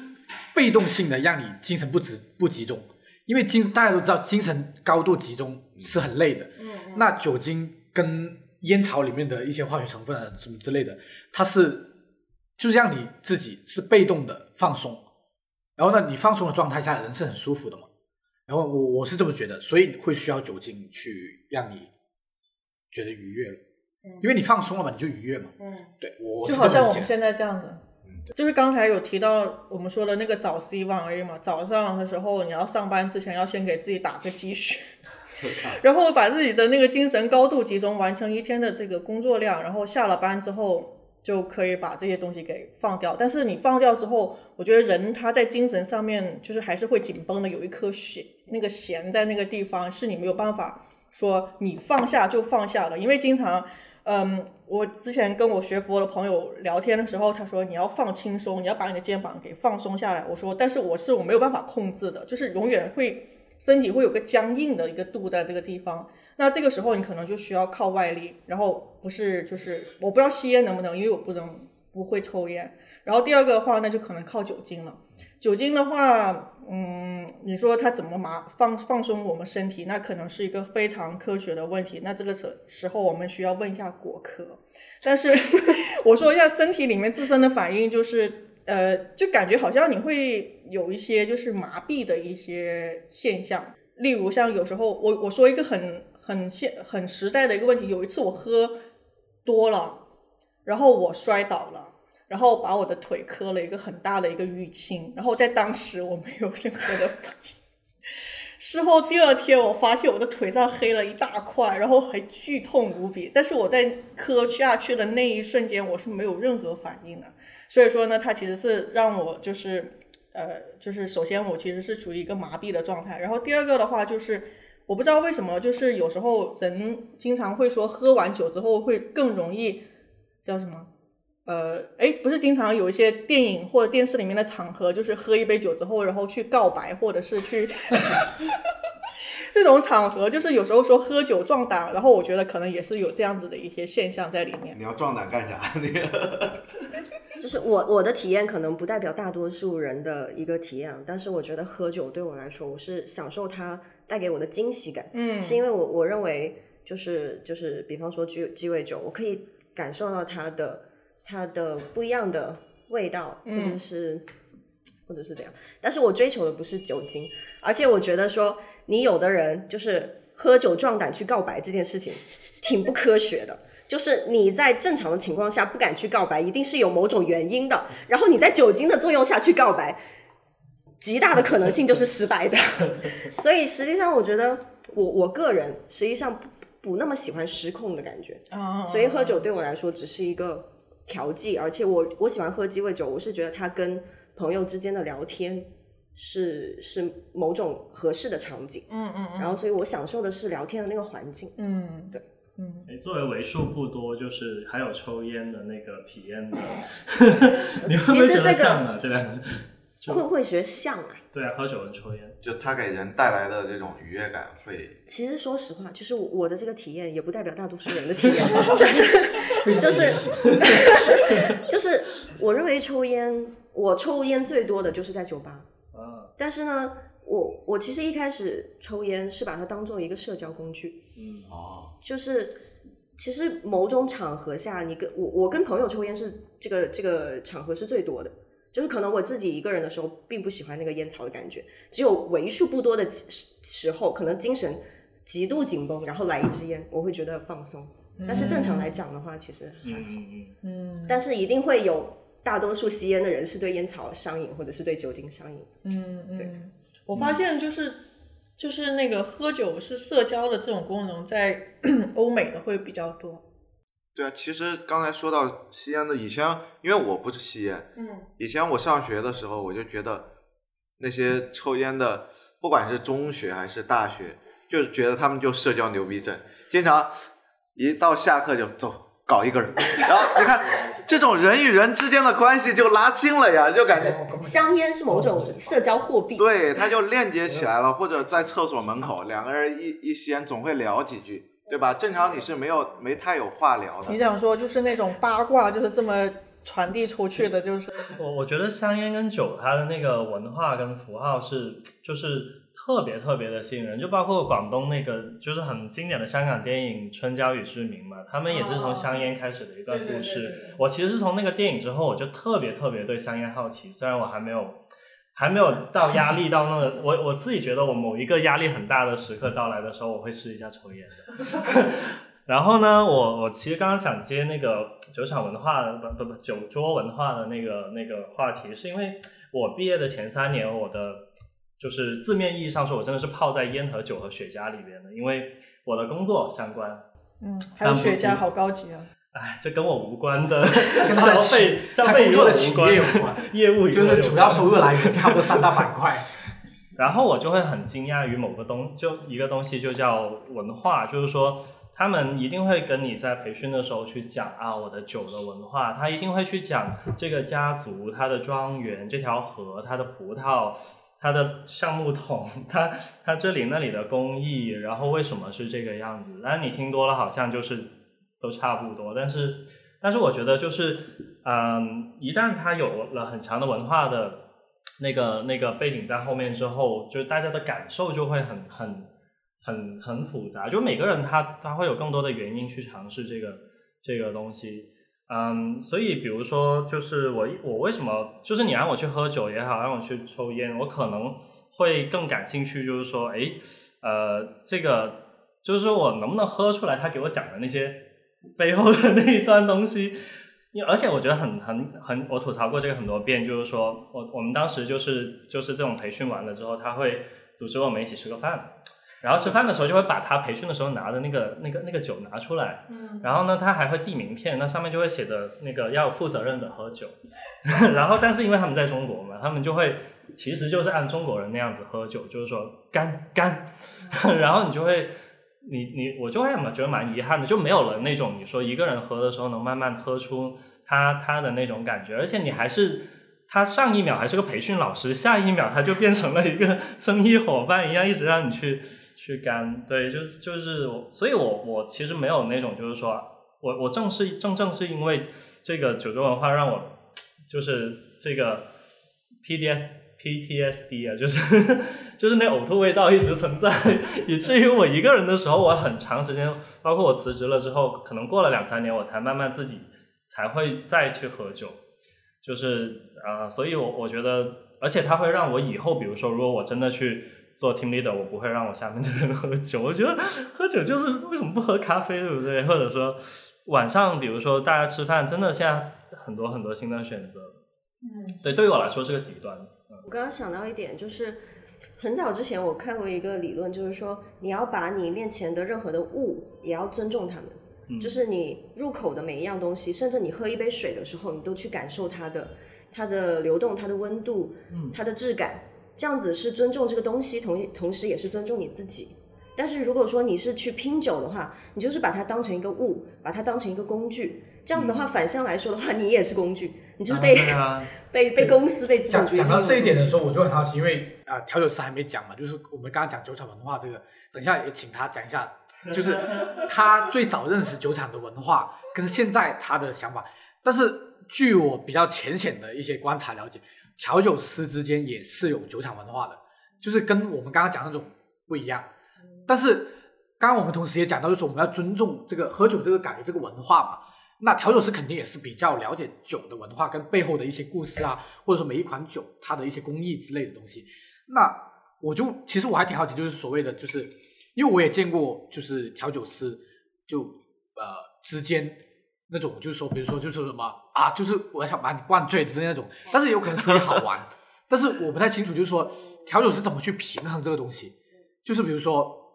被动性的让你精神不集不集中。因为精大家都知道，精神高度集中是很累的。嗯。那酒精跟烟草里面的一些化学成分啊什么之类的，它是就是让你自己是被动的放松。然后呢，你放松的状态下，人是很舒服的嘛。然后我我是这么觉得，所以会需要酒精去让你觉得愉悦了，因为你放松了嘛，你就愉悦嘛。嗯，对，我就好像我们现在这样子，就是刚才有提到我们说的那个早 C 晚 A 嘛，早上的时候你要上班之前要先给自己打个鸡血，然后把自己的那个精神高度集中，完成一天的这个工作量，然后下了班之后就可以把这些东西给放掉。但是你放掉之后，我觉得人他在精神上面就是还是会紧绷的，有一颗弦，那个弦在那个地方是你没有办法说你放下就放下的，因为经常。嗯，我之前跟我学佛的朋友聊天的时候，他说你要放轻松，你要把你的肩膀给放松下来。我说，但是我是我没有办法控制的，就是永远会身体会有个僵硬的一个度在这个地方。那这个时候你可能就需要靠外力，然后不是就是我不知道吸烟能不能，因为我不能不会抽烟。然后第二个的话，那就可能靠酒精了。酒精的话，嗯，你说它怎么麻放放松我们身体，那可能是一个非常科学的问题。那这个时时候我们需要问一下果壳。但是 我说一下身体里面自身的反应，就是呃，就感觉好像你会有一些就是麻痹的一些现象，例如像有时候我我说一个很很现很实在的一个问题，有一次我喝多了，然后我摔倒了。然后把我的腿磕了一个很大的一个淤青，然后在当时我没有任何的反应。事后第二天，我发现我的腿上黑了一大块，然后还剧痛无比。但是我在磕下去的那一瞬间，我是没有任何反应的。所以说呢，它其实是让我就是呃，就是首先我其实是处于一个麻痹的状态，然后第二个的话就是我不知道为什么，就是有时候人经常会说喝完酒之后会更容易叫什么？呃，哎，不是经常有一些电影或者电视里面的场合，就是喝一杯酒之后，然后去告白，或者是去 这种场合，就是有时候说喝酒壮胆，然后我觉得可能也是有这样子的一些现象在里面。你要壮胆干啥？你就 就是我我的体验可能不代表大多数人的一个体验啊，但是我觉得喝酒对我来说，我是享受它带给我的惊喜感，嗯是因为我我认为就是就是比方说鸡鸡尾酒，我可以感受到它的它的不一样的味道，或者是、或者是这样，但是我追求的不是酒精，而且我觉得说你有的人就是喝酒壮胆去告白这件事情挺不科学的。就是你在正常的情况下不敢去告白，一定是有某种原因的。然后你在酒精的作用下去告白，极大的可能性就是失败的。所以实际上，我觉得我我个人实际上不不那么喜欢失控的感觉。啊，所以喝酒对我来说只是一个调剂，而且我我喜欢喝鸡尾酒，我是觉得它跟朋友之间的聊天是是某种合适的场景，嗯嗯然后所以我享受的是聊天的那个环境。嗯，对诶作为为数不多就是还有抽烟的那个体验的，你会不会觉得其实这个像呢？这两个会不会学像啊？对啊，喝酒跟抽烟，就它给人带来的这种愉悦感会，其实说实话，就是我我的这个体验也不代表大多数人的体验，就是 就是 就是我认为抽烟，我抽烟最多的就是在酒吧。啊，但是呢，我我其实一开始抽烟是把它当做一个社交工具，嗯，哦，就是其实某种场合下，你跟我我跟朋友抽烟是这个这个场合是最多的。就是可能我自己一个人的时候，并不喜欢那个烟草的感觉，只有为数不多的时时候，可能精神极度紧绷，然后来一支烟，我会觉得放松。但是正常来讲的话，其实还好。嗯嗯但是一定会有大多数吸烟的人是对烟草上瘾，或者是对酒精上瘾。嗯对我发现就是就是那个喝酒是社交的这种功能，在 欧美的会比较多。对啊，其实刚才说到吸烟的，以前因为我不是吸烟，嗯，以前我上学的时候，我就觉得那些抽烟的，不管是中学还是大学，就觉得他们就社交牛逼症，经常一到下课就走搞一根儿，然后你看这种人与人之间的关系就拉近了呀，就感觉 香烟是某种社交货币。对，它就链接起来了，或者在厕所门口两个人一一吸烟，总会聊几句，对吧？正常你是没有没太有话聊的你。想说就是那种八卦，就是这么传递出去的，就是我我觉得香烟跟酒它的那个文化跟符号是就是特别特别的吸引人，就包括广东那个就是很经典的香港电影《春娇与志明》嘛，他们也是从香烟开始的一段故对对对对事对。我其实是从那个电影之后，我就特别特别对香烟好奇，虽然我还没有。还没有到压力到那个，我我自己觉得我某一个压力很大的时刻到来的时候，我会试一下抽烟的。然后呢，我我其实刚刚想接那个酒厂文化的不不不酒桌文化的那个那个话题，是因为我毕业的前三年，我的就是字面意义上说，我真的是泡在烟和酒和雪茄里边的，因为我的工作相关。嗯，还有雪茄好高级啊。哎，这跟我无关的 跟他的消费企他消费与工作的企我无关业有关，业务就是主要收入来源差不多三大板块。然后我就会很惊讶于某个东，就一个东西就叫文化，就是说他们一定会跟你在培训的时候去讲啊，我的酒的文化，他一定会去讲这个家族、他的庄园、这条河、它的葡萄、它的橡木桶、它它这里那里的工艺，然后为什么是这个样子？但是你听多了好像就是都差不多，但是但是我觉得就是嗯，一旦它有了很强的文化的。那个那个背景在后面之后，就是大家的感受就会很很很很复杂，就每个人他他会有更多的原因去尝试这个这个东西，嗯，所以比如说就是我我为什么就是你让我去喝酒也好，让我去抽烟，我可能会更感兴趣，就是说，哎，呃，这个就是说我能不能喝出来他给我讲的那些背后的那一段东西。因为而且我觉得很很很，我吐槽过这个很多遍，就是说我我们当时就是就是这种培训完了之后，他会组织我们一起吃个饭，然后吃饭的时候就会把他培训的时候拿的那个那个那个酒拿出来，然后呢他还会递名片，那上面就会写着那个要负责任的喝酒，然后但是因为他们在中国嘛，他们就会其实就是按中国人那样子喝酒，就是说干干，然后你就会。你你我就会觉得蛮遗憾的，就没有了那种你说一个人喝的时候能慢慢喝出他他的那种感觉，而且你还是他上一秒还是个培训老师，下一秒他就变成了一个生意伙伴一样，一直让你去去干。对，就就是我，所以我我其实没有那种就是说我我正是正正是因为这个酒桌文化让我就是这个 PDS PTSD 啊，就是就是那呕吐味道一直存在，以至于我一个人的时候，我很长时间，包括我辞职了之后，可能过了两三年，我才慢慢自己才会再去喝酒。就是啊、所以我我觉得，而且它会让我以后，比如说，如果我真的去做 team leader，我不会让我下面的人喝酒。我觉得喝酒就是为什么不喝咖啡，对不对？或者说晚上，比如说大家吃饭，真的现在很多很多新的选择。嗯，对，对于我来说是个极端。嗯我刚刚想到一点，就是很早之前我看过一个理论，就是说你要把你面前的任何的物也要尊重他们。嗯就是你入口的每一样东西，甚至你喝一杯水的时候，你都去感受它的它的流动、它的温度、嗯它的质感，这样子是尊重这个东西，同同时也是尊重你自己。但是如果说你是去拼酒的话，你就是把它当成一个物，把它当成一个工具，这样子的话，反向来说的话，你也是工具，你就是被、被被公司被资本讲讲到这一点的时候，我就很好奇，因为啊、调酒师还没讲嘛，就是我们刚刚讲酒厂文化这个，等一下也请他讲一下，就是 他最早认识酒厂的文化跟现在他的想法。但是据我比较浅显的一些观察了解，调酒师之间也是有酒厂文化的，就是跟我们刚刚讲那种不一样。但是刚刚我们同时也讲到，就是我们要尊重这个喝酒这个感觉这个文化嘛。那调酒师肯定也是比较了解酒的文化跟背后的一些故事啊，或者说每一款酒它的一些工艺之类的东西。那我就其实我还挺好奇，就是所谓的就是，因为我也见过就是调酒师就呃之间那种就是说，比如说就是什么啊，就是我想把你灌醉之类那种，但是有可能出于好玩，但是我不太清楚，就是说调酒师怎么去平衡这个东西，就是比如说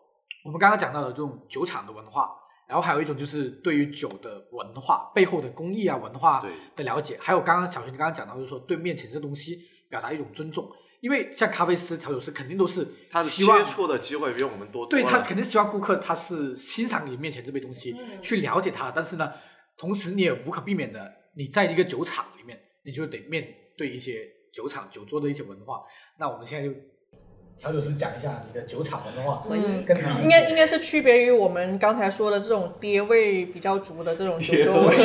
我们刚刚讲到的这种酒厂的文化。然后还有一种就是对于酒的文化背后的工艺啊文化的了解，还有刚刚小徐你刚刚讲到，就是说对面前这东西表达一种尊重，因为像咖啡师、调酒师肯定都是他的希望接触的机会比我们多多。对他肯定希望顾客他是欣赏你面前这杯东西，去了解它。但是呢，同时你也无可避免的，你在一个酒厂里面，你就得面对一些酒厂酒桌的一些文化。那我们现在就调酒师讲一下你的酒厂文化，嗯跟你的应该应该是区别于我们刚才说的这种爹味比较足的这种酒桌味。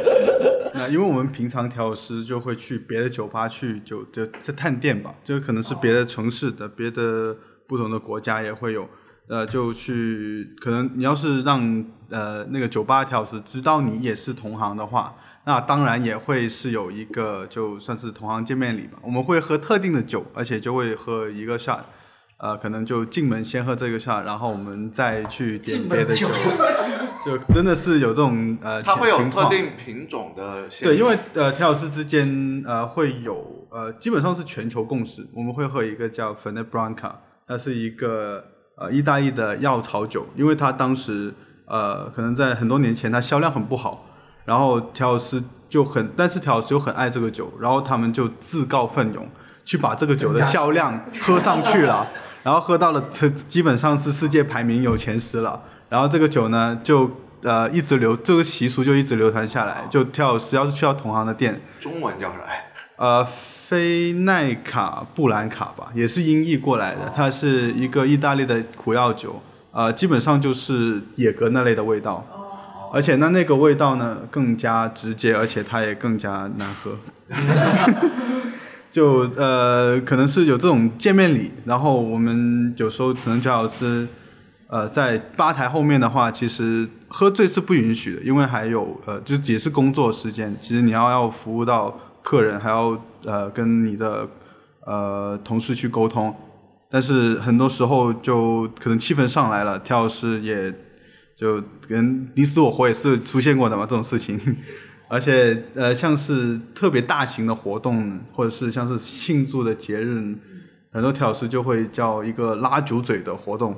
那因为我们平常调酒师就会去别的酒吧去酒这这探店吧，就可能是别的城市的、别的不同的国家也会有，呃，就去可能你要是让呃那个酒吧调酒师知道你也是同行的话，那当然也会是有一个就算是同行见面礼吧。我们会喝特定的酒，而且就会喝一个 shot。呃，可能就进门先喝这个 shot，然后我们再去点别的酒酒，就真的是有这种呃它会有情况特定品种的对，因为呃，田老师之间呃会有呃，基本上是全球共识。我们会喝一个叫 Fernet Branca，它是一个呃意大利的药草酒，因为它当时呃可能在很多年前它销量很不好，然后调酒师就很，但是调酒师又很爱这个酒，然后他们就自告奋勇去把这个酒的销量喝上去了，然后喝到了这基本上是世界排名有前十了，然后这个酒呢就。呃，一直流这个习俗就一直流传下来，就调酒师要是去到同行的店，中文叫什么？呃，菲奈卡布兰卡吧，也是音译过来的，它是一个意大利的苦药酒，呃，基本上就是野格那类的味道，而且那那个味道呢更加直接，而且它也更加难喝。就呃，可能是有这种见面礼，然后我们有时候可能调酒师，呃，在吧台后面的话，其实喝醉是不允许的，因为还有呃，就也是工作时间，其实你要要服务到客人，还要呃跟你的呃同事去沟通，但是很多时候就可能气氛上来了，调酒师也就跟你死我活也是出现过的嘛这种事情。而且呃，像是特别大型的活动，或者是像是庆祝的节日，很多调酒师就会叫一个拉酒嘴的活动。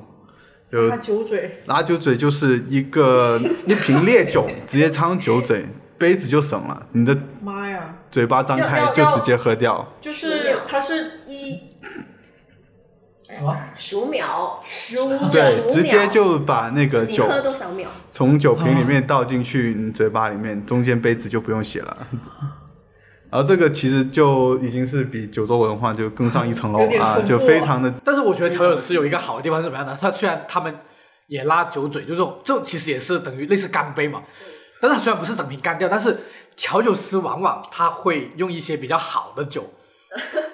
就他酒嘴，拉酒嘴就是一个 一瓶烈酒直接插上酒嘴，杯子就省了，你的妈呀！嘴巴张开就直接喝掉。就是它是一数秒，数对，直接就把那个酒喝多少秒？从酒瓶里面倒进去你嘴巴里面，中间杯子就不用写了。然后这个其实就已经是比酒桌文化就更上一层楼啊，就非常的但是我觉得调酒师有一个好的地方是怎么样呢？他虽然他们也拉酒嘴，就这种这种其实也是等于类似干杯嘛，但是它虽然不是整瓶干掉，但是调酒师往往他会用一些比较好的酒，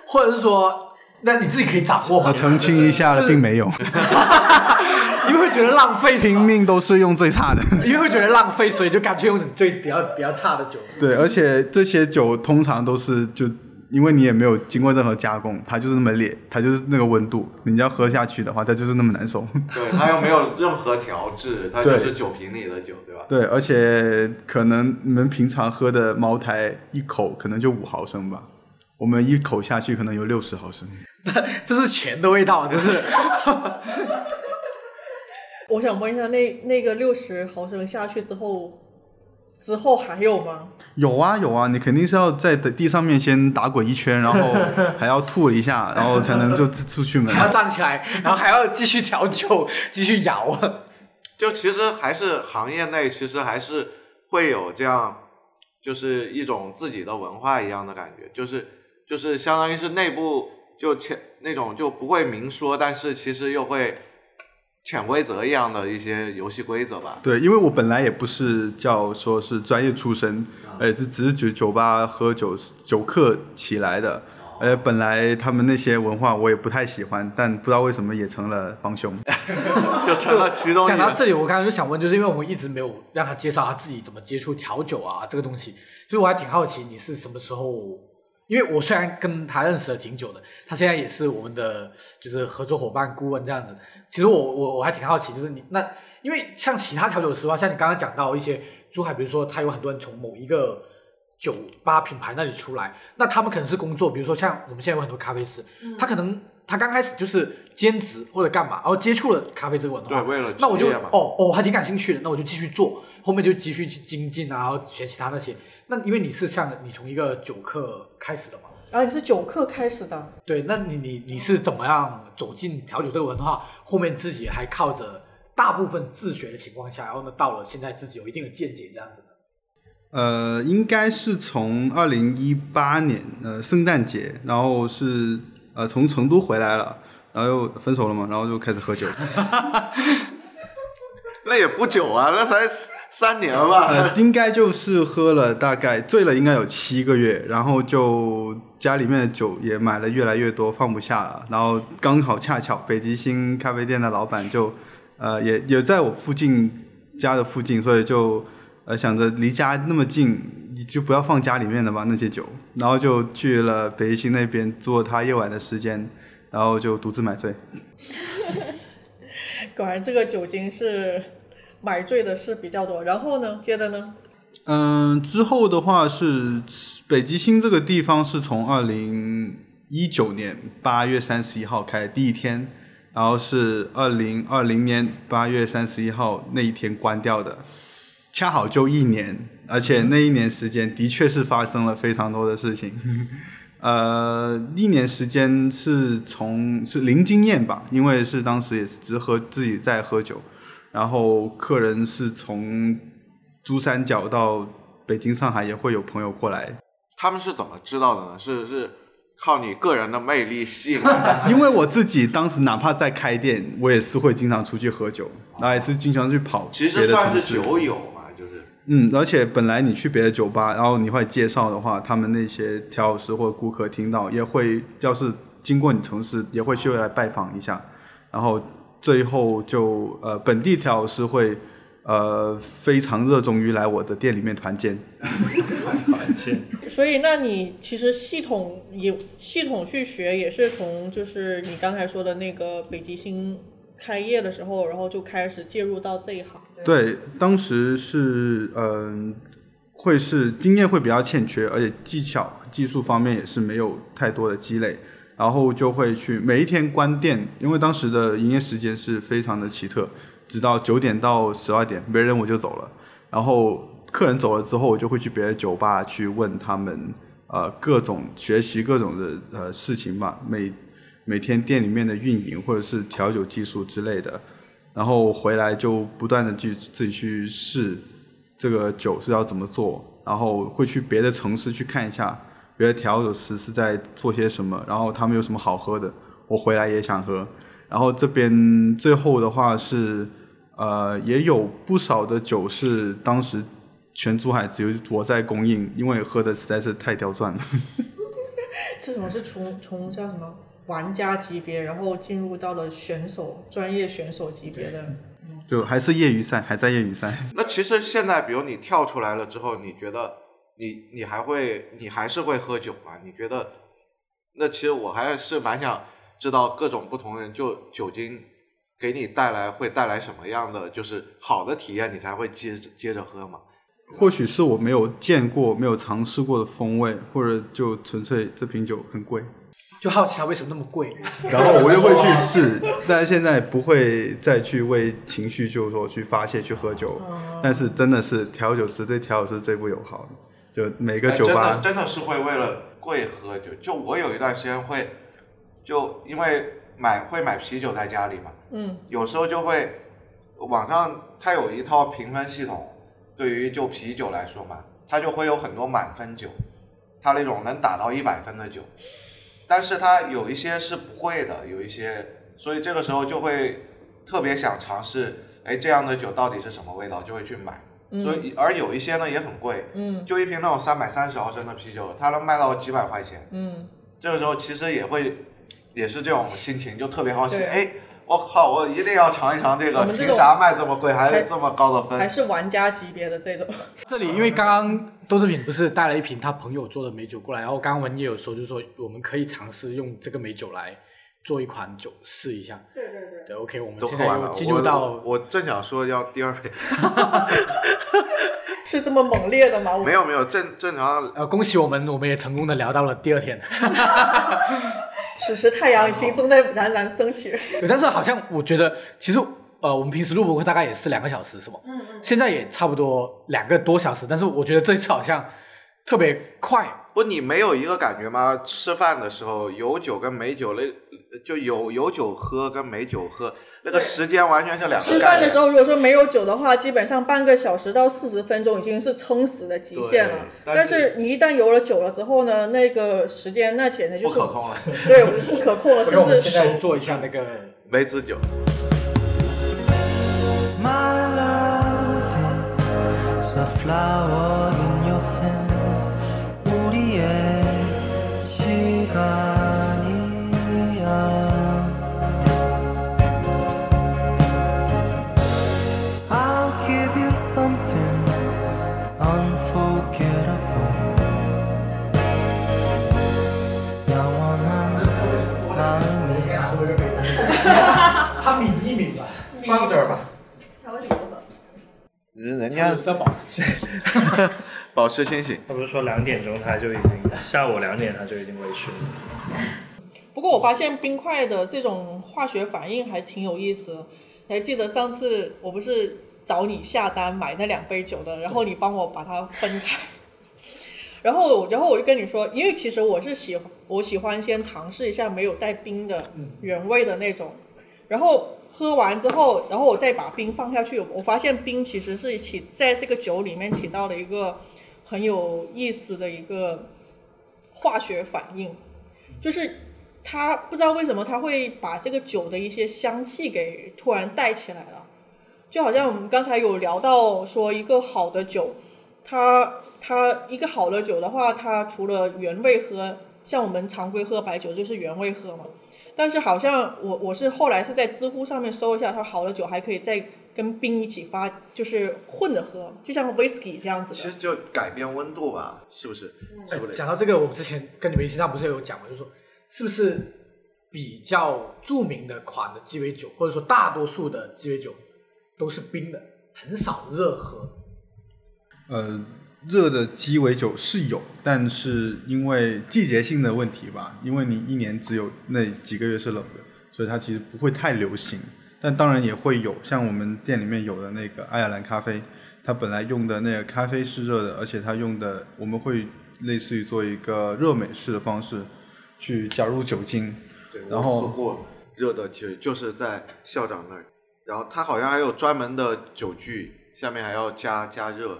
或者是说，那你自己可以掌握嘛我，澄清一下，并没有，因为会觉得浪费，拼命都是用最差的。因为会觉得浪费，所以就干脆用最比较比较差的酒。对，而且这些酒通常都是就因为你也没有经过任何加工，它就是那么烈，它就是那个温度，你要喝下去的话，它就是那么难受。对，它又没有任何调制，它就是酒瓶里的酒，对吧？对，而且可能你们平常喝的茅台一口可能就五毫升吧，我们一口下去可能有六十毫升。这是钱的味道，就是 我想问一下，那那个六十毫升下去之后，之后还有吗？有啊有啊，你肯定是要在地上面先打滚一圈，然后 还要吐一下，然后才能就出去门还。要站起来，然后还要继续调酒，继续摇。就其实还是行业内，其实还是会有这样，就是一种自己的文化一样的感觉，就是就是相当于是内部就潜那种就不会明说，但是其实又会潜规则一样的一些游戏规则吧。对，因为我本来也不是叫说是专业出身，呃，这只是酒酒吧喝酒酒客起来的，呃，本来他们那些文化我也不太喜欢，但不知道为什么也成了帮凶。就成了其中。讲到这里，我刚才就想问，就是因为我们一直没有让他介绍他自己怎么接触调酒啊这个东西，所以我还挺好奇你是什么时候。因为我虽然跟他认识了挺久的，他现在也是我们的就是合作伙伴、顾问这样子。其实我我我还挺好奇，就是你那因为像其他调酒师的话，像你刚刚讲到一些珠海，比如说他有很多人从某一个酒吧品牌那里出来，那他们可能是工作，比如说像我们现在有很多咖啡师，他可能他刚开始就是兼职或者干嘛，然后接触了咖啡这个文化，对为了那我就哦哦，还挺感兴趣的，那我就继续做，后面就继续去精进啊，然后学其他那些。那因为你是像你从一个酒客开始的嘛，啊，你是酒客开始的，对，那你你你是怎么样走进调酒这个文化？后面自己还靠着大部分自学的情况下，然后呢，到了现在自己有一定的见解这样子的。呃，应该是从二零一八年呃圣诞节，然后是呃从成都回来了，然后又分手了嘛，然后就开始喝酒。那也不久啊，那才三年吧。呃，应该就是喝了大概醉了，应该有七个月，然后就家里面的酒也买了越来越多，放不下了。然后刚好恰巧北极星咖啡店的老板就，呃，也也在我附近家的附近，所以就呃想着离家那么近，你就不要放家里面的吧那些酒，然后就去了北极星那边做他夜晚的时间，然后就独自买醉。果然这个酒精是买醉的是比较多。然后呢，接着呢，嗯，之后的话是北极星这个地方是从二零一九年八月三十一号开第一天，然后是二零二零年八月三十一号那一天关掉的，恰好就一年，而且那一年时间的确是发生了非常多的事情。呃，一年时间是从是零经验吧，因为是当时也是只是喝自己在喝酒，然后客人是从珠三角到北京、上海也会有朋友过来，他们是怎么知道的呢？是是靠你个人的魅力吸引来的。因为我自己当时哪怕在开店，我也是会经常出去喝酒，然后也是经常去跑其实算是。酒友嘛，就是嗯，而且本来你去别的酒吧，然后你会介绍的话，他们那些调酒师或者顾客听到，也会要是经过你城市，也会去来拜访一下，然后最后就呃本地调酒师会呃非常热衷于来我的店里面团建。团建。所以那你其实系统也系统去学，也是从就是你刚才说的那个北极星开业的时候，然后就开始介入到这一行。对，当时是嗯、会是经验会比较欠缺，而且技巧技术方面也是没有太多的积累，然后就会去每一天关店，因为当时的营业时间是非常的奇特，直到九点到十二点，没人我就走了，然后客人走了之后，我就会去别的酒吧去问他们呃各种学习各种的呃事情吧，每每天店里面的运营或者是调酒技术之类的。然后回来就不断的去自己去试这个酒是要怎么做，然后会去别的城市去看一下别的调酒师是在做些什么，然后他们有什么好喝的，我回来也想喝。然后这边最后的话是，呃，也有不少的酒是当时全珠海只有我在供应，因为喝的实在是太刁钻了。这种是从从叫什么玩家级别，然后进入到了选手专业选手级别的。就还是业余赛，还在业余赛。那其实现在，比如你跳出来了之后，你觉得你你还会你还是会喝酒吗？你觉得？那其实我还是蛮想知道各种不同人就酒精给你带来会带来什么样的就是好的体验，你才会接着接着喝嘛？或许是我没有见过、没有尝试过的风味，或者就纯粹这瓶酒很贵，就好奇它为什么那么贵。然后我又会去 试。但是现在不会再去为情绪，就是说去发泄、去喝酒。但是真的是调酒师对调酒师最不友好的，就每个哎酒吧真的真的是会为了贵喝酒。就我有一段时间会，就因为买会买啤酒在家里嘛，嗯，有时候就会网上它有一套评分系统，对于就啤酒来说嘛，它就会有很多满分酒，它那种能打到一百分的酒，但是它有一些是不会的，有一些，所以这个时候就会特别想尝试，哎，这样的酒到底是什么味道，就会去买。所以，而有一些呢也很贵，嗯，就一瓶那种三百三十毫升的啤酒，它能卖到几百块钱，嗯，这个时候其实也会，也是这种心情，就特别好奇，对。哎，我靠，我一定要尝一尝这个，我们这种凭啥卖这么贵，还这么高的分？还是玩家级别的这种。这里因为刚刚豆制品不是带了一瓶他朋友做的美酒过来，然后刚刚文也有说，就是说我们可以尝试用这个美酒来做一款酒试一下。对对对。对，OK，我们现都喝完了，在又进入到我我正想说要第二杯，是这么猛烈的吗？没有没有，正正常呃，恭喜我们，我们也成功的聊到了第二天。此时太阳已经正在冉冉升起。对，但是好像我觉得，其实呃，我们平时录播课大概也是两个小时，是吗？嗯嗯。现在也差不多两个多小时，但是我觉得这次好像特别快。不，你没有一个感觉吗？吃饭的时候有酒跟没酒，那就有有酒喝跟没酒喝，那个时间完全是两个吃概念。饭的时候，如果说没有酒的话，基本上半个小时到四十分钟已经是撑死的极限了对。但但是是你一旦有了酒了之后呢，那个时间那简直就是不可控了，对不可控了， OK，甚我们至手现在做一下那个梅子酒。 My love is a flower in your hands. 우리의 시간 人人家是要保持清醒。保持清醒。他不是说两点钟他就已经下午两点他就已经回去了。不过我发现冰块的这种化学反应还挺有意思。你还记得上次我不是找你下单买那两杯酒的，然后你帮我把它分开，然后然后我就跟你说，因为其实我是喜欢我喜欢先尝试一下没有带冰的原味的那种，然后喝完之后，然后我再把冰放下去，我发现冰其实是起在这个酒里面起到了一个很有意思的一个化学反应，就是它不知道为什么它会把这个酒的一些香气给突然带起来了，就好像我们刚才有聊到说一个好的酒，它它一个好的酒的话，它除了原味喝，像我们常规喝白酒就是原味喝嘛。但是好像我我是后来是在知乎上面搜一下，它好的酒还可以再跟冰一起发，就是混着喝，就像 whisky 这样子的。其实就改变温度吧，是不是？是不是？讲到这个，我们之前跟你们一起上不是有讲嘛，就是说是不是比较著名的款的鸡尾酒，或者说大多数的鸡尾酒都是冰的，很少热喝。呃，热的鸡尾酒是有，但是因为季节性的问题吧，因为你一年只有那几个月是冷的，所以它其实不会太流行。但当然也会有，像我们店里面有的那个爱尔兰咖啡，它本来用的那个咖啡是热的，而且它用的我们会类似于做一个热美式的方式去加入酒精，对，然后我喝过热的酒，就是在校长那儿，然后他好像还有专门的酒具，下面还要加加热。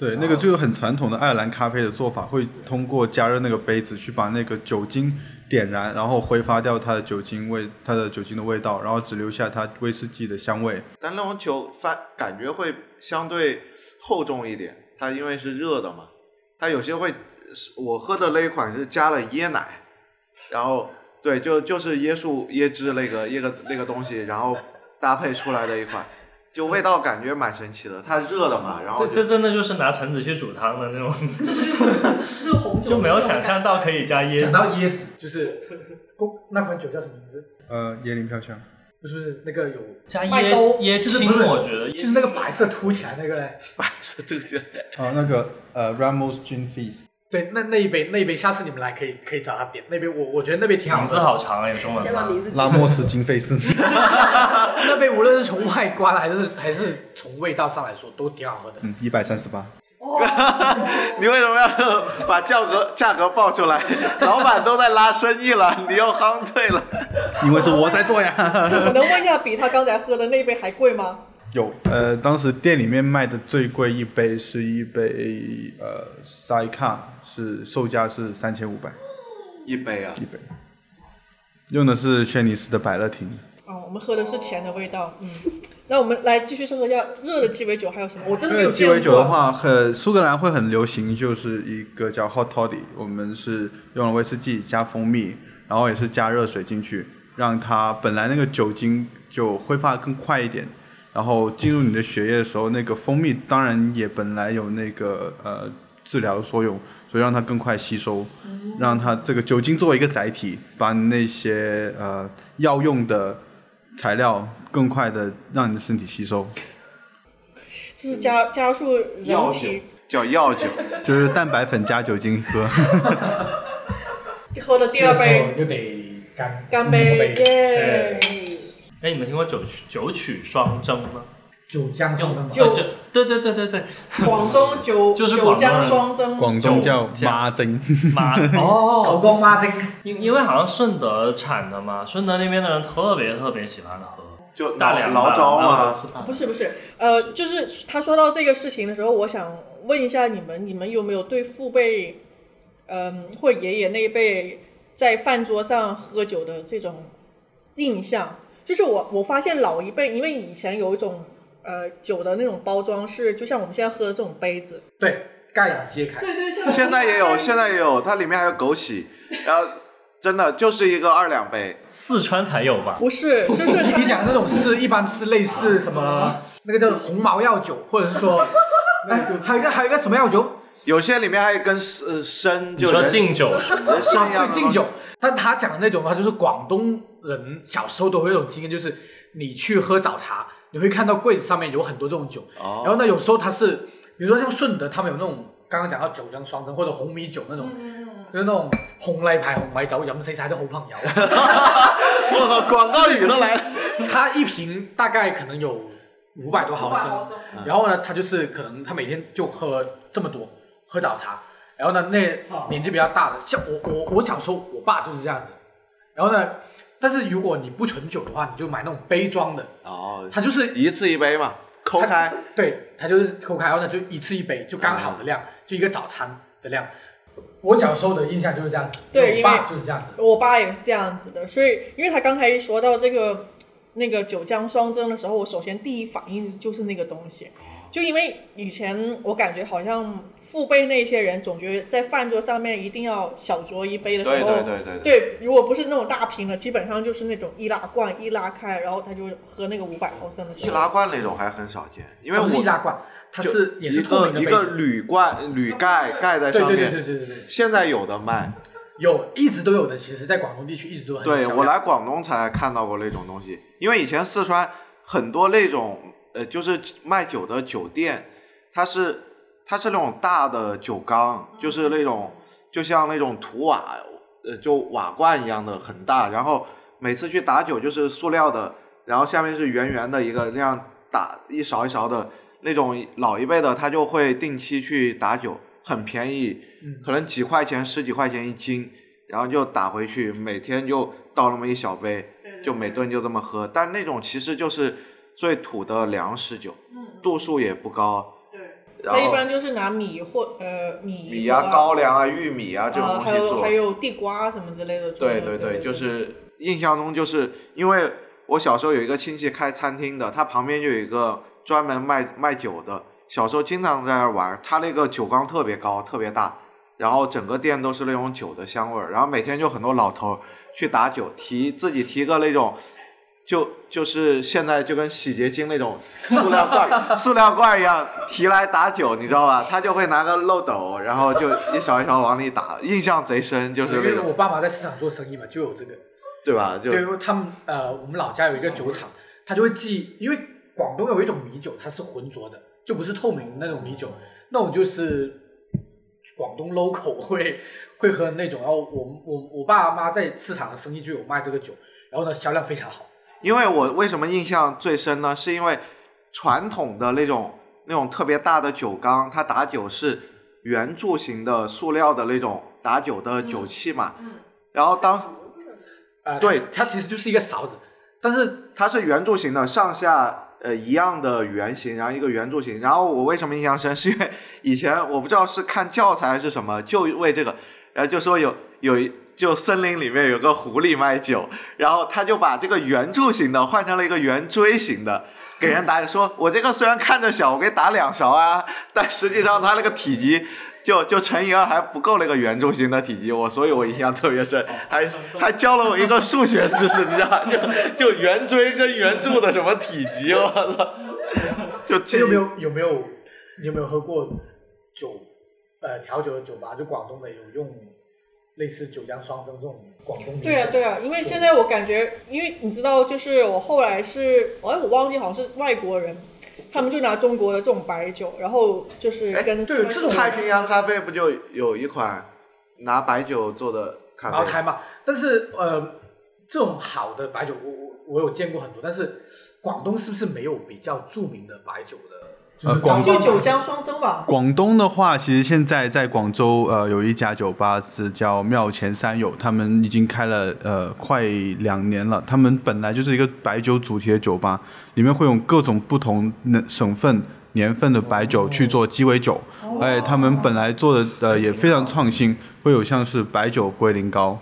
对，那个就是很传统的爱尔兰咖啡的做法，会通过加热那个杯子去把那个酒精点燃，然后挥发掉它的酒精味，它的酒精的味道，然后只留下它威士忌的香味。但那种酒反感觉会相对厚重一点，它因为是热的嘛，它有些会，是我喝的那一款是加了椰奶，然后对，就就是椰树椰汁那个椰个那个东西，然后搭配出来的一款，就味道感觉蛮神奇的。它热的嘛，然后这这真的就是拿橙子去煮汤的那种，热红酒就没有想象到可以加椰讲子。到椰子，就是公那款酒叫什么名字？呃，椰林飘香，不是不是那个有，加椰椰青，我觉得就是那个白色凸起来那个嘞。白色凸起来哦，那个呃 Ramos Gin Fizz，对，那那一杯那一杯，下次你们来可以可以找他点那杯，我我觉得那杯挺好名字喝。好长哎，中文先把名？字。拉莫斯金费斯。那杯无论是从外观还是还是从味道上来说，都挺好喝的。嗯，一百三十八。你为什么要把价格价格报出来？老板都在拉生意了，你又夯退了。因为是我在做呀。我能问一下，比他刚才喝的那杯还贵吗？有，呃，当时店里面卖的最贵一杯是一杯呃 c a 是售价是三千五百一杯啊一，杯，用的是轩尼诗的百乐亭。哦，我们喝的是钱的味道，嗯。那我们来继续说说要热的鸡尾酒还有什么？我真的没有热鸡尾。酒的话，很苏格兰会很流行，就是一个叫 hot toddy，我们是用了威士忌加蜂蜜，然后也是加热水进去，让它本来那个酒精就挥发得更快一点，然后进入你的血液的时候，那个蜂蜜当然也本来有那个呃治疗的作用，所以让它更快吸收，让它这个酒精作为一个载体，把那些呃药用的材料更快的让你的身体吸收。这是加加速药酒人体叫药酒，就是蛋白粉加酒精喝。喝了第二杯，又得干干杯，耶！哎，你们听过九曲九曲双蒸吗？酒浆用的吗？酒呃就对对对对对，广东酒 就是广东双蒸，广东叫妈蒸，妈。狗哦，公妈蒸，因因为好像顺德产的嘛，顺德那边的人特别特别喜欢喝。就大梁醪糟嘛。不是不是，呃，就是他说到这个事情的时候，我想问一下你们，你们有没有对父辈，嗯、或爷爷那一辈在饭桌上喝酒的这种印象？就是我我发现老一辈，因为以前有一种呃酒的那种包装是，就像我们现在喝的这种杯子，对，盖子揭开，对对，像现在也有，现在也有，它里面还有枸杞，然后真的就是一个二两杯，四川才有吧？不是，就是你讲的那种是一般是类似什么那个叫红毛药酒，或者是说，哎，还有一个还有一个什么药酒？有些里面还有跟呃参，你说就人敬酒，人参一样的对，敬酒。但他讲的那种的话，就是广东人小时候都会有一种经验，就是你去喝早茶，你会看到柜子上面有很多这种酒，哦然后呢，有时候它是，比如说像顺德，他们有那种刚刚讲到九江双蒸或者红米酒那种，就是那种紅例牌紅米酒飲死晒啲好朋友。我靠，广告语都来了。它一瓶大概可能有五百多毫升，然后呢，他就是可能他每天就喝这么多，喝早茶。然后呢，那年纪比较大的，像我我我小时候，我爸就是这样子。然后呢，但是如果你不存酒的话，你就买那种杯装的，哦，它就是一次一杯嘛，抠开。对，它就是抠开，然后呢就一次一杯，就刚好的量，就一个早餐的量。我小时候的印象就是这样子，我对我爸就是这样子。我爸也是这样子的，所以因为他刚才一说到这个那个酒浆双蒸的时候，我首先第一反应就是那个东西，就因为以前我感觉好像父辈那些人总觉得在饭桌上面一定要小酌一杯的时候，对对对对。对如果不是那种大瓶的，基本上就是那种易拉罐一拉开，然后他就喝那个五百毫升的。易拉罐那种还很少见，因为我易拉罐，它是也是一透明的一个。铝罐铝盖盖在上对对对面，对对对对，现在有的卖。有一直都有的，其实在广东地区一直都很有对我来广东才看到过那种东西，因为以前四川很多那种呃，就是卖酒的酒店，它是它是那种大的酒缸，就是那种就像那种土瓦呃就瓦罐一样的很大，然后每次去打酒就是塑料的，然后下面是圆圆的一个那样打一勺一勺的那种老一辈的，他就会定期去打酒，很便宜，可能几块钱十几块钱一斤，然后就打回去，每天就倒那么一小杯，就每顿就这么喝。但那种其实就是最土的粮食酒，度数也不高，对，然后他一般就是拿米或呃米米啊、高粱啊、玉米啊这种呃，东西做还有还。有地瓜什么之类的。对对对，就是印象中就是因为我小时候有一个亲戚开餐厅的，他旁边就有一个专门卖卖酒的，小时候经常在那儿玩，他那个酒缸特别高，特别大，然后整个店都是那种酒的香味儿，然后每天就很多老头去打酒，提自己提个那种。就就是现在就跟洗洁精那种塑料罐 塑料罐一样提来打酒，你知道吧？他就会拿个漏斗，然后就一勺一勺往里打，印象贼深，就是因为我，爸妈在市场做生意嘛，就有这个。对吧？就对，因为他们呃，我们老家有一个酒厂，他就会寄，因为广东有一种米酒，它是浑浊的，就不是透明的那种米酒，那种就是广东 local 会会喝那种。然后我我我爸妈在市场的生意就有卖这个酒，然后呢销量非常好。因为我为什么印象最深呢？是因为传统的那种那种特别大的酒缸，它打酒是圆柱形的塑料的那种打酒的酒器嘛。然后当呃，对它，它其实就是一个勺子，但是它是圆柱形的，上下呃一样的圆形，然后一个圆柱形。然后我为什么印象深？是因为以前我不知道是看教材还是什么，就为这个，然后就说有有一就森林里面有个狐狸卖酒，然后他就把这个圆柱形的换成了一个圆锥形的。给人打说，我这个虽然看着小，我给打两勺啊，但实际上它那个体积就 就乘以二还不够那个圆柱形的体积，我所以我印象特别深，还 还教了我一个数学知识，你知道吧？就就圆锥跟圆柱的什么体积，我操！就记有没有有没有你有没有喝过酒呃调酒的酒吧？就广东的有用类似九江双蒸这种广东米酒对啊，对啊，因为现在我感觉，因为你知道，就是我后来是，哎，我忘记好像是外国人，他们就拿中国的这种白酒，然后就是哎跟对这种太平洋咖啡不就有一款拿白酒做的咖啡？茅台嘛。但是呃，这种好的白酒，我我我有见过很多，但是广东是不是没有比较著名的白酒的？就是呃广就高端九江双蒸吧。广东的话，其实现在在广州，呃，有一家酒吧是叫庙前三友，他们已经开了呃快两年了。他们本来就是一个白酒主题的酒吧，里面会用各种不同的省份、年份的白酒去做鸡尾酒，而且他们本来做的呃也非常创新，会有像是白酒龟苓膏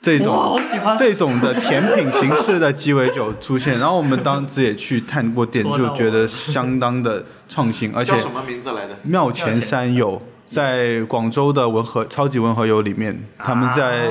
这种这种的甜品形式的鸡尾酒出现。然后我们当时也去探过店，就觉得相当的创新，而且叫什么名字来的？庙前山友在广州的文和超级文和友里面，他们在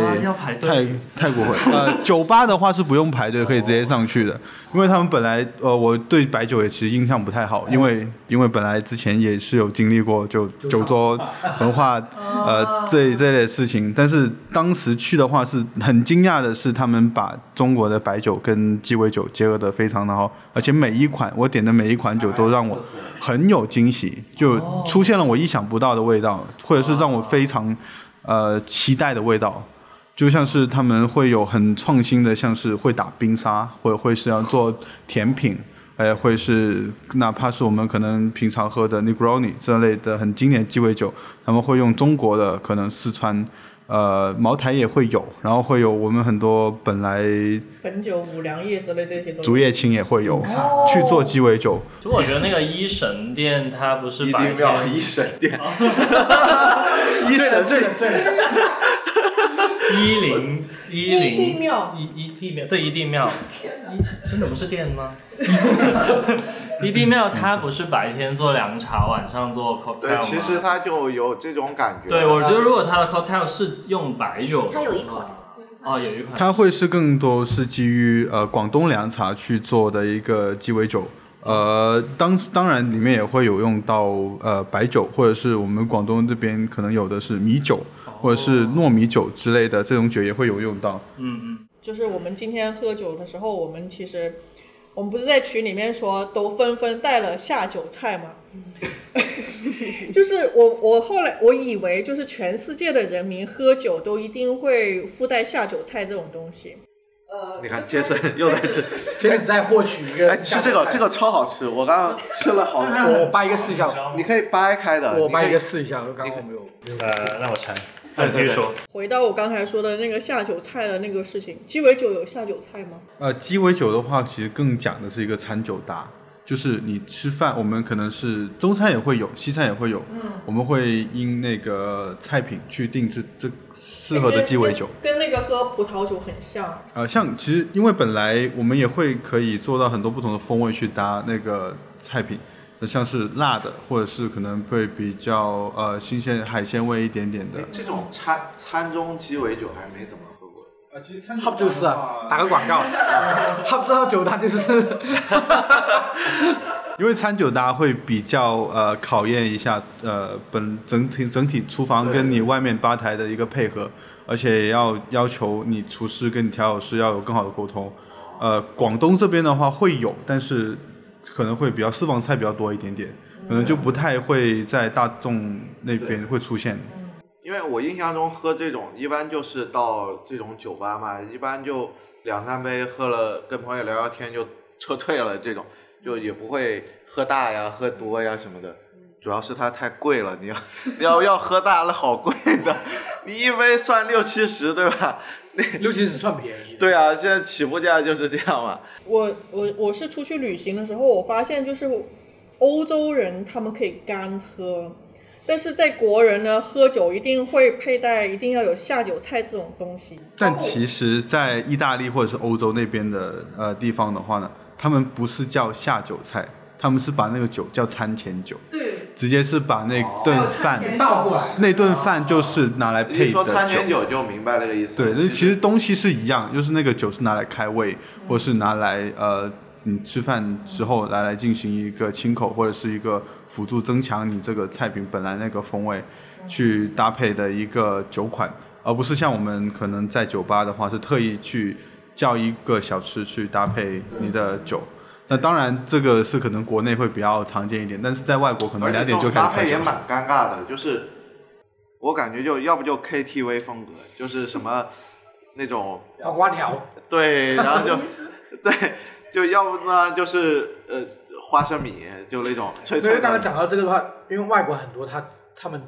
泰泰国会。呃酒吧的话是不用排队，可以直接上去的，因为他们本来呃我对白酒也其实印象不太好，因为因为本来之前也是有经历过就酒桌 文化呃这这类事情，但是当时去的话是很惊讶的是他们把中国的白酒跟鸡尾酒结合的非常的好，而且每一款我点的每一款酒都让我很有惊喜，就出现了我意想不到的味道，或者是让我非常呃期待的味道。就像是他们会有很创新的，像是会打冰沙，或者会是要做甜品，呃，会是哪怕是我们可能平常喝的 Negroni 这类的很经典鸡尾酒，他们会用中国的可能四川，呃，茅台也会有，然后会有我们很多本来汾酒、五粮液之类这些东西竹叶青也会有去做鸡尾酒，其实我觉得那个一神殿，它不是一白定庙天一神殿，醉了醉了醉了，一零一一地零庙。一一地庙，对一地庙，一真的不是店吗？一地庙它不是白天做凉茶，晚上做 cocktail 对，其实它就有这种感觉。对我觉得如果它的 cocktail 是用白酒，它有一款，哦，有一款它会是更多是基于呃广东凉茶去做的一个鸡尾酒。呃，当当然里面也会有用到呃白酒，或者是我们广东这边可能有的是米酒，或者是糯米酒之类的这种酒也会有用到。嗯嗯，就是我们今天喝酒的时候，我们其实我们不是在群里面说都纷纷带了下酒菜吗？就是我我后来我以为就是全世界的人民喝酒都一定会附带下酒菜这种东西。呃，你看杰森 又在这，杰森你在获取一个哎，吃这个这个超好吃，我刚刚吃了好多。我掰一个试一下，你可以掰开的，我掰一个试一下，刚刚我没有没有呃，让我猜，对对继续说，回到我刚才说的那个下酒菜的那个事情，鸡尾酒有下酒菜吗？呃，鸡尾酒的话，其实更讲的是一个餐酒搭，就是你吃饭，我们可能是中餐也会有，西餐也会有，嗯，我们会因那个菜品去定制这适合的鸡尾酒。跟跟那个喝葡萄酒很像。呃，像其实因为本来我们也会可以做到很多不同的风味去搭那个菜品，像是辣的，或者是可能会比较呃新鲜海鲜味一点点的哎。这种餐餐中鸡尾酒还没怎么喝过。啊，其实 Hop 就是啊，打个广告，Hop 知道酒它就是，因为餐酒搭会比较呃考验一下呃本整体整体厨房跟你外面吧台的一个配合，而且也要要求你厨师跟你调酒师要有更好的沟通。呃，广东这边的话会有，但是可能会比较私房菜比较多一点点，可能就不太会在大众那边会出现。因为我印象中喝这种一般就是到这种酒吧嘛，一般就两三杯喝了，跟朋友聊聊天就撤退了，这种就也不会喝大呀、喝多呀什么的。主要是它太贵了，你要 你要要喝大了好贵的，你一杯算六七十对吧？六七十算便宜。对啊，现在起步价就是这样嘛。我我我是出去旅行的时候，我发现就是欧洲人他们可以干喝，但是在国人呢，喝酒一定会佩戴，一定要有下酒菜这种东西。但其实，在意大利或者是欧洲那边的呃地方的话呢，他们不是叫下酒菜，他们是把那个酒叫餐前酒，对，直接是把那顿饭、倒过来，那顿饭就是拿来配一说餐前酒就明白那个意思。对，那其实东西是一样，就是那个酒是拿来开胃，或是拿来呃，你吃饭之后来来进行一个清口，或者是一个辅助增强你这个菜品本来那个风味，去搭配的一个酒款，而不是像我们可能在酒吧的话是特意去叫一个小吃去搭配你的酒。那当然，这个是可能国内会比较常见一点，但是在外国可能两点就搭开始开酒。配也蛮尴尬的，就是我感觉就要不就 KTV 风格，就是什么那种黄瓜条，对，然后就 对，就要不呢就是呃花生米，就那种脆脆因为刚才。讲到这个的话，因为外国很多他他们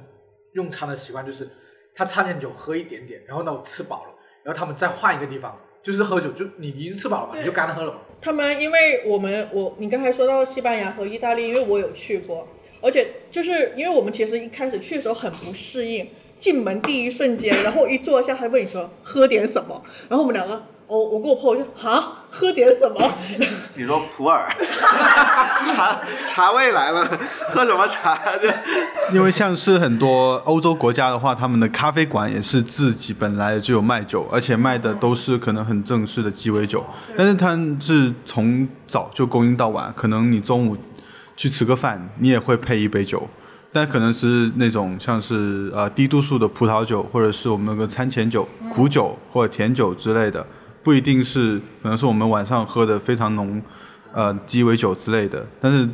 用餐的习惯就是，他餐前酒喝一点点，然后呢我吃饱了，然后他们再换一个地方，就是喝酒，就你已经吃饱了嘛，你就干喝了嘛。他们因为我们我你刚才说到西班牙和意大利，因为我有去过，而且就是因为我们其实一开始去的时候很不适应，进门第一瞬间，然后一坐下，他问你说喝点什么，然后我们两个，哦，我跟我朋友就啊喝点什么，你说普洱茶茶味来了，喝什么茶就因为像是很多欧洲国家的话，他们的咖啡馆也是自己本来就有卖酒，而且卖的都是可能很正式的鸡尾酒，但是它是从早就供应到晚，可能你中午去吃个饭，你也会配一杯酒，但可能是那种像是呃低度数的葡萄酒，或者是我们那个餐前酒、苦酒或者甜酒之类的，不一定是可能是我们晚上喝的非常浓，呃鸡尾酒之类的，但是。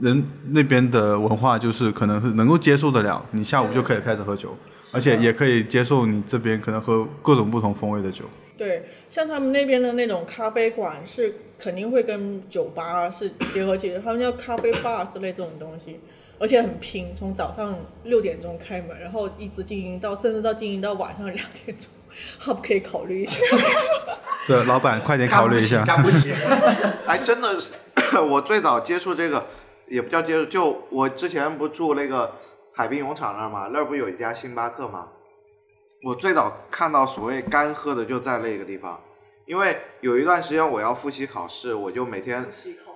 人那边的文化就是可能是能够接受得了，你下午就可以开始喝酒，而且也可以接受你这边可能喝各种不同风味的酒。对，像他们那边的那种咖啡馆是肯定会跟酒吧是结合起来，他们叫咖啡 bar 之类这种东西，而且很拼，从早上六点钟开门，然后一直经营到甚至到经营到晚上两点钟，他们可以考虑一下。对老板快点考虑一下。干不起，哎，真的是，我最早接触这个，也不叫接触，就我之前不住那个海滨泳场那儿嘛，那儿不有一家星巴克嘛？我最早看到所谓干喝的就在那个地方，因为有一段时间我要复习考试，我就每天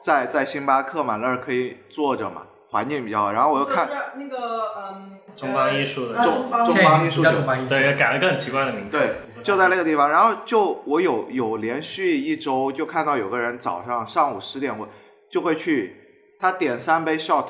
在在星巴克嘛，那儿可以坐着嘛，环境比较好，然后我又看那个嗯，中邦艺术的呃中邦中邦艺术酒叫中邦艺术，对，改了个很奇怪的名字。对，就在那个地方。然后就我有有连续一周就看到有个人早上上午十点会就会去，他点三杯 shot，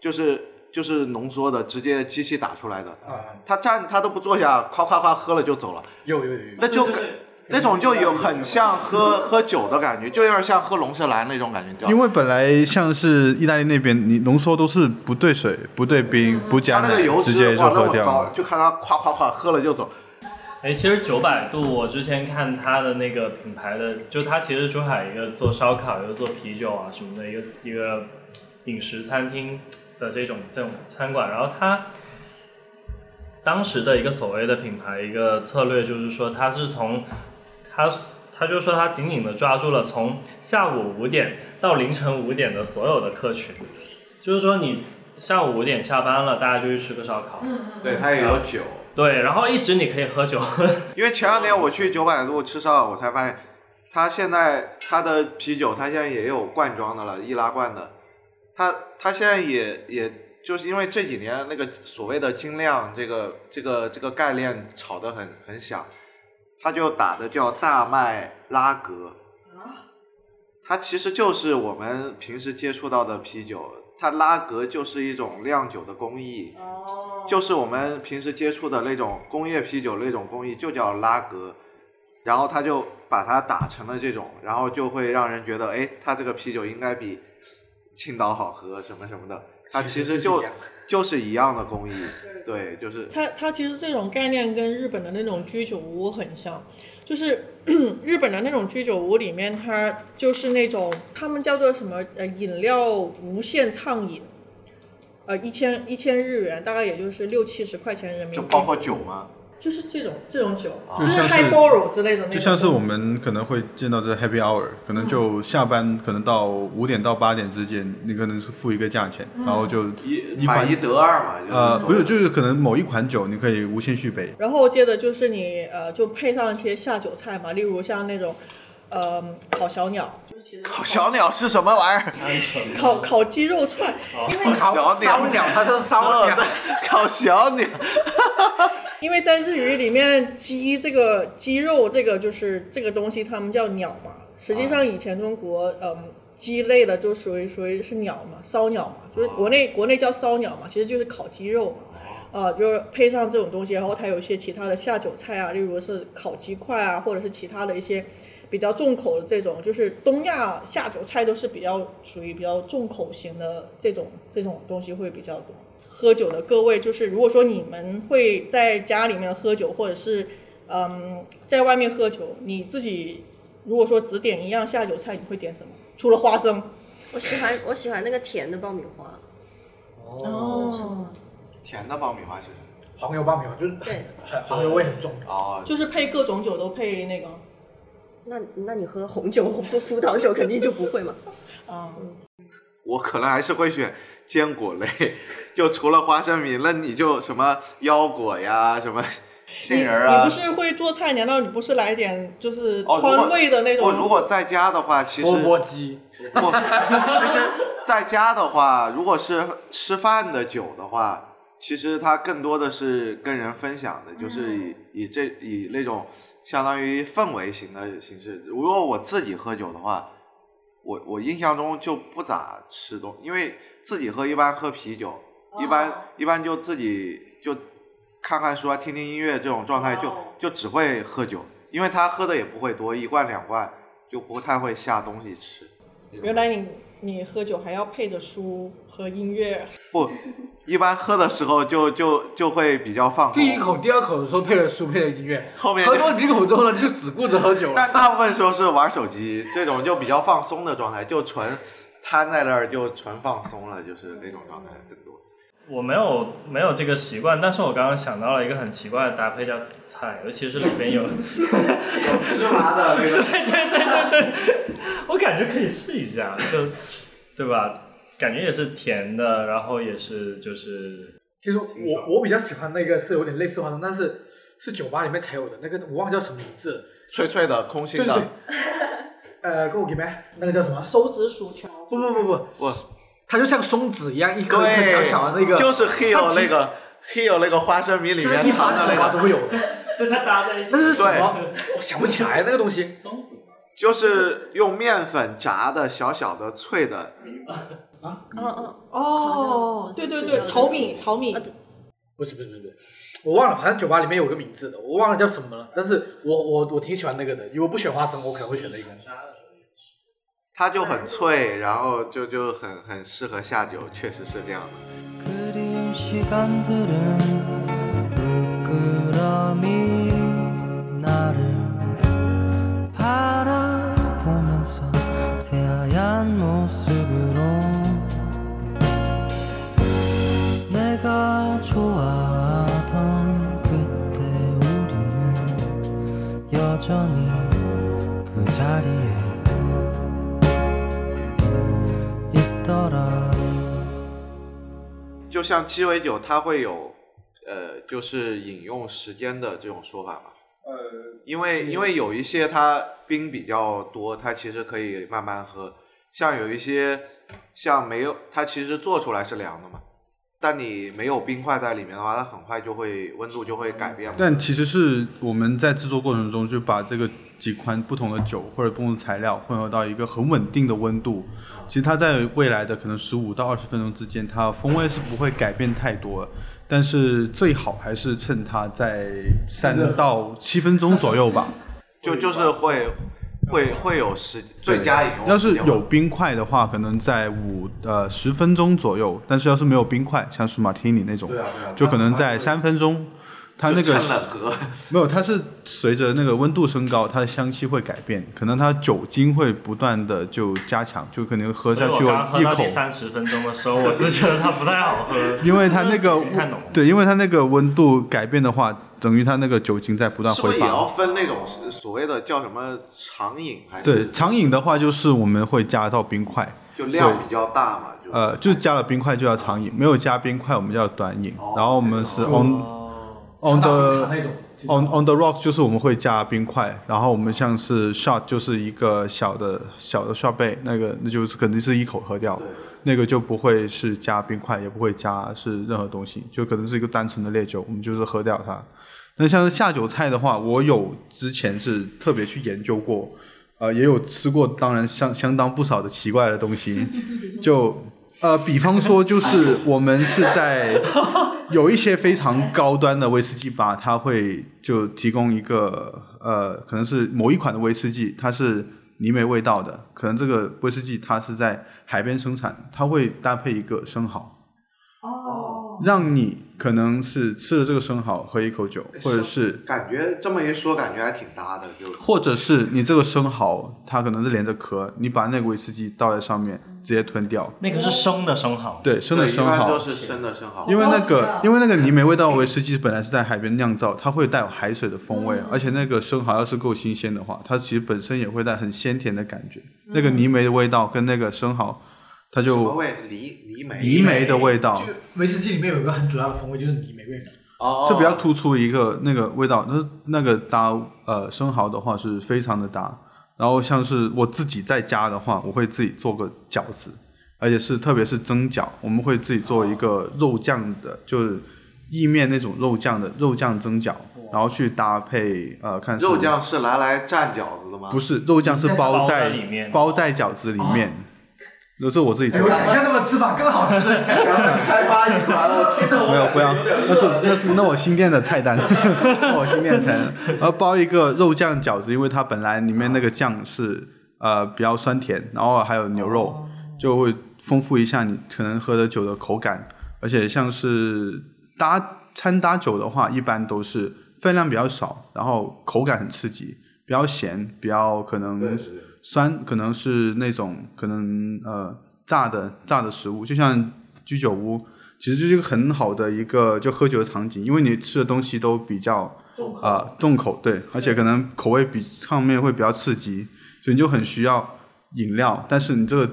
就是就是浓缩的，直接机器打出来的。啊，他站他都不坐下，夸夸夸喝了就走了，有有有有，那就跟那种就有很像喝喝酒的感觉，就有点像喝龙舌兰那种感觉？因为本来像是意大利那边，你浓缩都是不对水、不对冰、不加那个油，直接就喝掉么高，了。就看他夸夸夸喝了就走。哎，其实九百度，我之前看它的那个品牌的，就它其实珠海一个做烧烤，一个做啤酒啊什么的一个一个饮食餐厅的这种这种餐馆，然后它当时的一个所谓的品牌一个策略就是说，它是从它他就说他紧紧的抓住了从下午五点到凌晨五点的所有的客群，就是说你下午五点下班了，大家就去吃个烧烤，对他也有酒，对，然后一直你可以喝酒，因为前两天我去九百路吃烧烤，我才发现，他现在他的啤酒，他现在也有罐装的了，易拉罐的。他他现在也也就是因为这几年那个所谓的精酿这个这个这个概念炒得很很响，它就打的叫大麦拉格。它其实就是我们平时接触到的啤酒，它拉格就是一种酿酒的工艺，就是我们平时接触的那种工业啤酒那种工艺，就叫拉格。然后他就把它打成了这种，然后就会让人觉得，哎，它这个啤酒应该比青岛好喝什么什么的。它其实就就是就是一样的工艺，对，就是它它其实这种概念跟日本的那种居酒屋很像，就是 日本的那种居酒屋里面，它就是那种他们叫做什么呃饮料无限畅饮，呃一千一千日元，大概也就是六七十块钱人民币，就包括酒吗？就是这种这种酒，啊就是就像是 highball 之类的那种，就像是我们可能会见到这 happy hour，可能就下班可能到五点到八点之间，你可能是付一个价钱，然后就一买一得二嘛，就是呃不是就是可能某一款酒你可以无限续杯，然后接着就是你呃，就配上一些下酒菜嘛，例如像那种呃烤小鸟，烤小鸟是什么玩意儿？烤烤鸡肉串，因为小烧鸟鸟，它是烧鸟，烤小鸟，因为在日语里面鸡这个鸡肉这个就是这个东西，他们叫鸟嘛。实际上以前中国嗯鸡类的都属于属于是鸟嘛，烧鸟嘛，就是国内国内叫烧鸟嘛，其实就是烤鸡肉嘛。啊，就是配上这种东西，然后它有一些其他的下酒菜啊，例如是烤鸡块啊，或者是其他的一些比较重口的这种，就是东亚下酒菜都是比较属于比较重口型的这种这种东西会比较多。喝酒的各位，就是如果说你们会在家里面喝酒，或者是嗯在外面喝酒，你自己如果说只点一样下酒菜，你会点什么？除了花生。我喜欢我喜欢那个甜的爆米花，哦，甜的爆米花是什么？黄油爆米花就是对很黄油味很重。啊，就是配各种酒都配那个那那你喝红酒不葡萄酒肯定就不会嘛。啊。我可能还是会选坚果类，就除了花生米，那你就什么腰果呀，什么杏仁啊。你不是会做菜？难道你不是来点就是川味的那种？我如果在家的话，其实钵钵鸡，不，其实在家的话，如果是吃饭的酒的话，其实它更多的是跟人分享的，就是以以这以那种相当于氛围型的形式。如果我自己喝酒的话，我我印象中就不咋吃东，因为自己喝一般喝啤酒，一般一般就自己就看看书啊，听听音乐这种状态就哦就只会喝酒，因为他喝的也不会多，一罐两罐就不太会下东西吃。原来你你喝酒还要配着书和音乐，不，一般喝的时候就就就会比较放松。第一口、第二口的时候配着书，配着音乐，后面喝多几口之后呢，就只顾着喝酒了。但大部分时候是玩手机，这种就比较放松的状态，就纯瘫在那儿就纯放松了，就是那种状态更多。我没有没有这个习惯，但是我刚刚想到了一个很奇怪的搭配，叫紫菜，尤其是里边有，芝麻的那个对对对对，我感觉可以试一下，就对吧？感觉也是甜的，然后也是就是其实我我比较喜欢那个是有点类似花生，但是是酒吧里面才有的那个，我忘了叫什么名字。脆脆的、空心的，对对对，呃，给我给呗？那个叫什么？手指薯条。不不不不，我。它就像松子一样，一颗一颗，小小的那个，就是 Hill 那个 Hill 那个花生米里面藏的那个，都会有的。跟它搭在一起。那是什么？我想不起来那个东西。松子。就是用面粉炸的小小的脆的，啊，嗯嗯，哦，对对对，炒米炒米。啊，对。不是不是不是。不是，我忘了，反正酒吧里面有个名字的，我忘了叫什么了。但是我我我挺喜欢那个的，如果不选花生，我可能会选那个。它就很脆，然后就就很很适合下酒，确实是这样的。像鸡尾酒，它会有呃，就是饮用时间的这种说法嘛。呃，因为因为有一些它冰比较多，它其实可以慢慢喝。像有一些像没有它其实做出来是凉的嘛，但你没有冰块在里面的话，它很快就会温度就会改变嘛。但其实是我们在制作过程中就把这个几款不同的酒或者不同的材料混合到一个很稳定的温度。其实它在未来的可能十五到二十分钟之间，它风味是不会改变太多的。但是最好还是趁它在三到七分钟左右吧。就就是会会会有时最佳饮用要是有冰块的话，可能在五呃十分钟左右；但是要是没有冰块，像是马提尼那种，对啊对啊就可能在三分钟。它那个 没有，它是随着那个温度升高，它的香气会改变，可能它酒精会不断的就加强，就可能喝下去所以我刚喝一口到第，三十分钟的时候，我是觉得它不太好喝，因为它那个。对，因为它那个温度改变的话，等于它那个酒精在不断挥是不是也要。分那种所谓的叫什么长饮还是对，长饮的话就是我们会加到冰块，就量比较大嘛？就呃，就加了冰块就要长饮，没有加冰块我们叫短饮。哦然后我们是 on 哦，on the on on the rock 就是我们会加冰块，然后我们像是 shot 就是一个小的小的 shot 杯，那个那就是肯定是一口喝掉，那个就不会是加冰块，也不会加是任何东西，就可能是一个单纯的烈酒，我们就是喝掉它。那像是下酒菜的话，我有之前是特别去研究过，呃，也有吃过，当然相相当不少的奇怪的东西，就呃，比方说就是我们是在有一些非常高端的威士忌吧，它会就提供一个呃，可能是某一款的威士忌，它是泥煤味道的，可能这个威士忌它是在海边生产，它会搭配一个生蚝，哦，让你可能是吃了这个生蚝喝一口酒，或者是感觉这么一说，感觉还挺搭的，就。或者是你这个生蚝它可能是连着壳，你把那个威士忌倒在上面直接吞掉，那个是生的生蚝，对，生的生蚝般都。是生的生蚝，因为那个，因为那个泥煤味道的威士忌本来是在海边酿造，它会带有海水的风味，而且那个生蚝要是够新鲜的话，它其实本身也会带很鲜甜的感觉。那个泥煤的味道跟那个生蚝，它什么就味？泥泥煤泥煤的味道，就威士忌里面有一个很主要的风味，就是泥煤味嘛。哦，就比较突出一个那个味道。那那个搭呃生蚝的话是非常的搭。然后像是我自己在家的话，我会自己做个饺子，而且是特别是蒸饺，我们会自己做一个肉酱的，就是意面那种肉酱的肉酱蒸饺，然后去搭配呃看肉酱是拿来蘸饺子的吗？不是肉酱是包包在在里面。包在饺子里面，那是我自己哎，做的。我想象中的吃法更好吃。开发一款，我听得我没有，不要，那是那是那我新店的菜单，那我新店的菜单。然后包一个肉酱饺子，因为它本来里面那个酱是呃比较酸甜，然后还有牛肉，就会丰富一下你可能喝的酒的口感。而且像是搭餐搭酒的话，一般都是分量比较少，然后口感很刺激，比较咸，比较可能对对对酸，可能是那种可能呃炸的炸的食物，就像居酒屋，其实就是一个很好的一个就喝酒的场景，因为你吃的东西都比较啊、重口，对，而且可能口味比上面会比较刺激，所以你就很需要饮料，但是你这个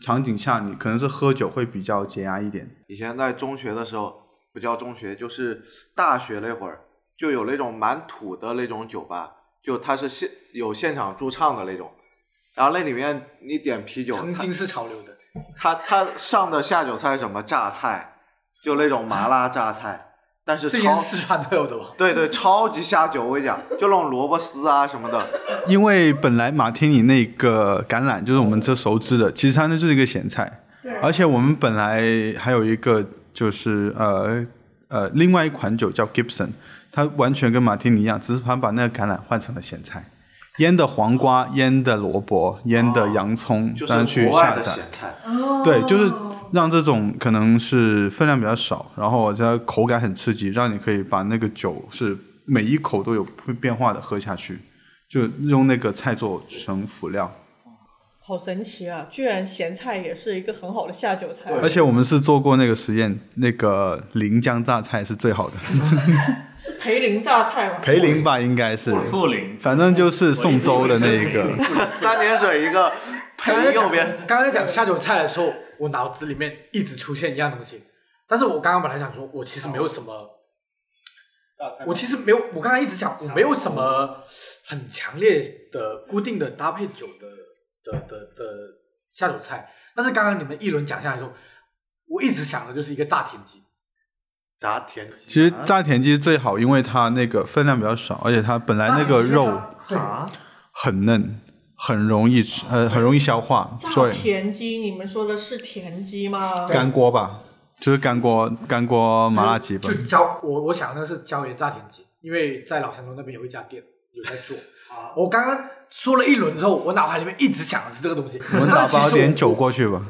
场景下，你可能是喝酒会比较解压一点。以前在中学的时候，不叫中学，就是大学那会儿，就有那种蛮土的那种酒吧，就它是现有现场驻唱的那种，然后那里面你点啤酒，曾经是潮流的，他他上的下酒菜是什么榨菜，就那种麻辣榨菜，但是超是四川特有的吧？对对超级下酒，我跟你讲，就那种萝卜丝啊什么的，因为本来马天尼那个橄榄就是我们这熟知的，其实它那就是一个咸菜，对，而且我们本来还有一个就是呃呃另外一款酒叫 Gibson，它完全跟马天尼一样，只是它把那个橄榄换成了咸菜，腌的黄瓜、腌的萝卜、腌的洋葱，就这样去下载。咸菜。对，就是让这种可能是分量比较少，然后它口感很刺激，让你可以把那个酒是每一口都有会变化的喝下去，就用那个菜做成辅料。好神奇啊！居然咸菜也是一个很好的下酒菜。而且我们是做过那个实验，那个临江榨菜是最好的，是涪陵榨菜吗？培林吧应该是，涪陵，反正就是宋州的那一个。三点水一个，配右边。刚才讲下酒菜的时候，我脑子里面一直出现一样东西，但是我刚刚本来想说，我其实没有什么，我其实没有，我刚刚一直想，我没有什么很强烈的固定的搭配酒的的的的下酒菜，但但是刚刚你们一轮讲下来之后，我一直想的就是一个炸田鸡。炸田鸡其实炸田鸡最好，因为它那个分量比较少，而且它本来那个肉很嫩，很容易吃，呃，很容易消化，炸田鸡，你们说的是田鸡吗？干锅吧，就是干锅干锅麻辣鸡吧就。椒，我我想的是椒盐炸田鸡，因为在老山东那边有一家店有在做。我刚刚说了一轮之后，我脑海里面一直想的是这个东西。我们打包点酒过去吧。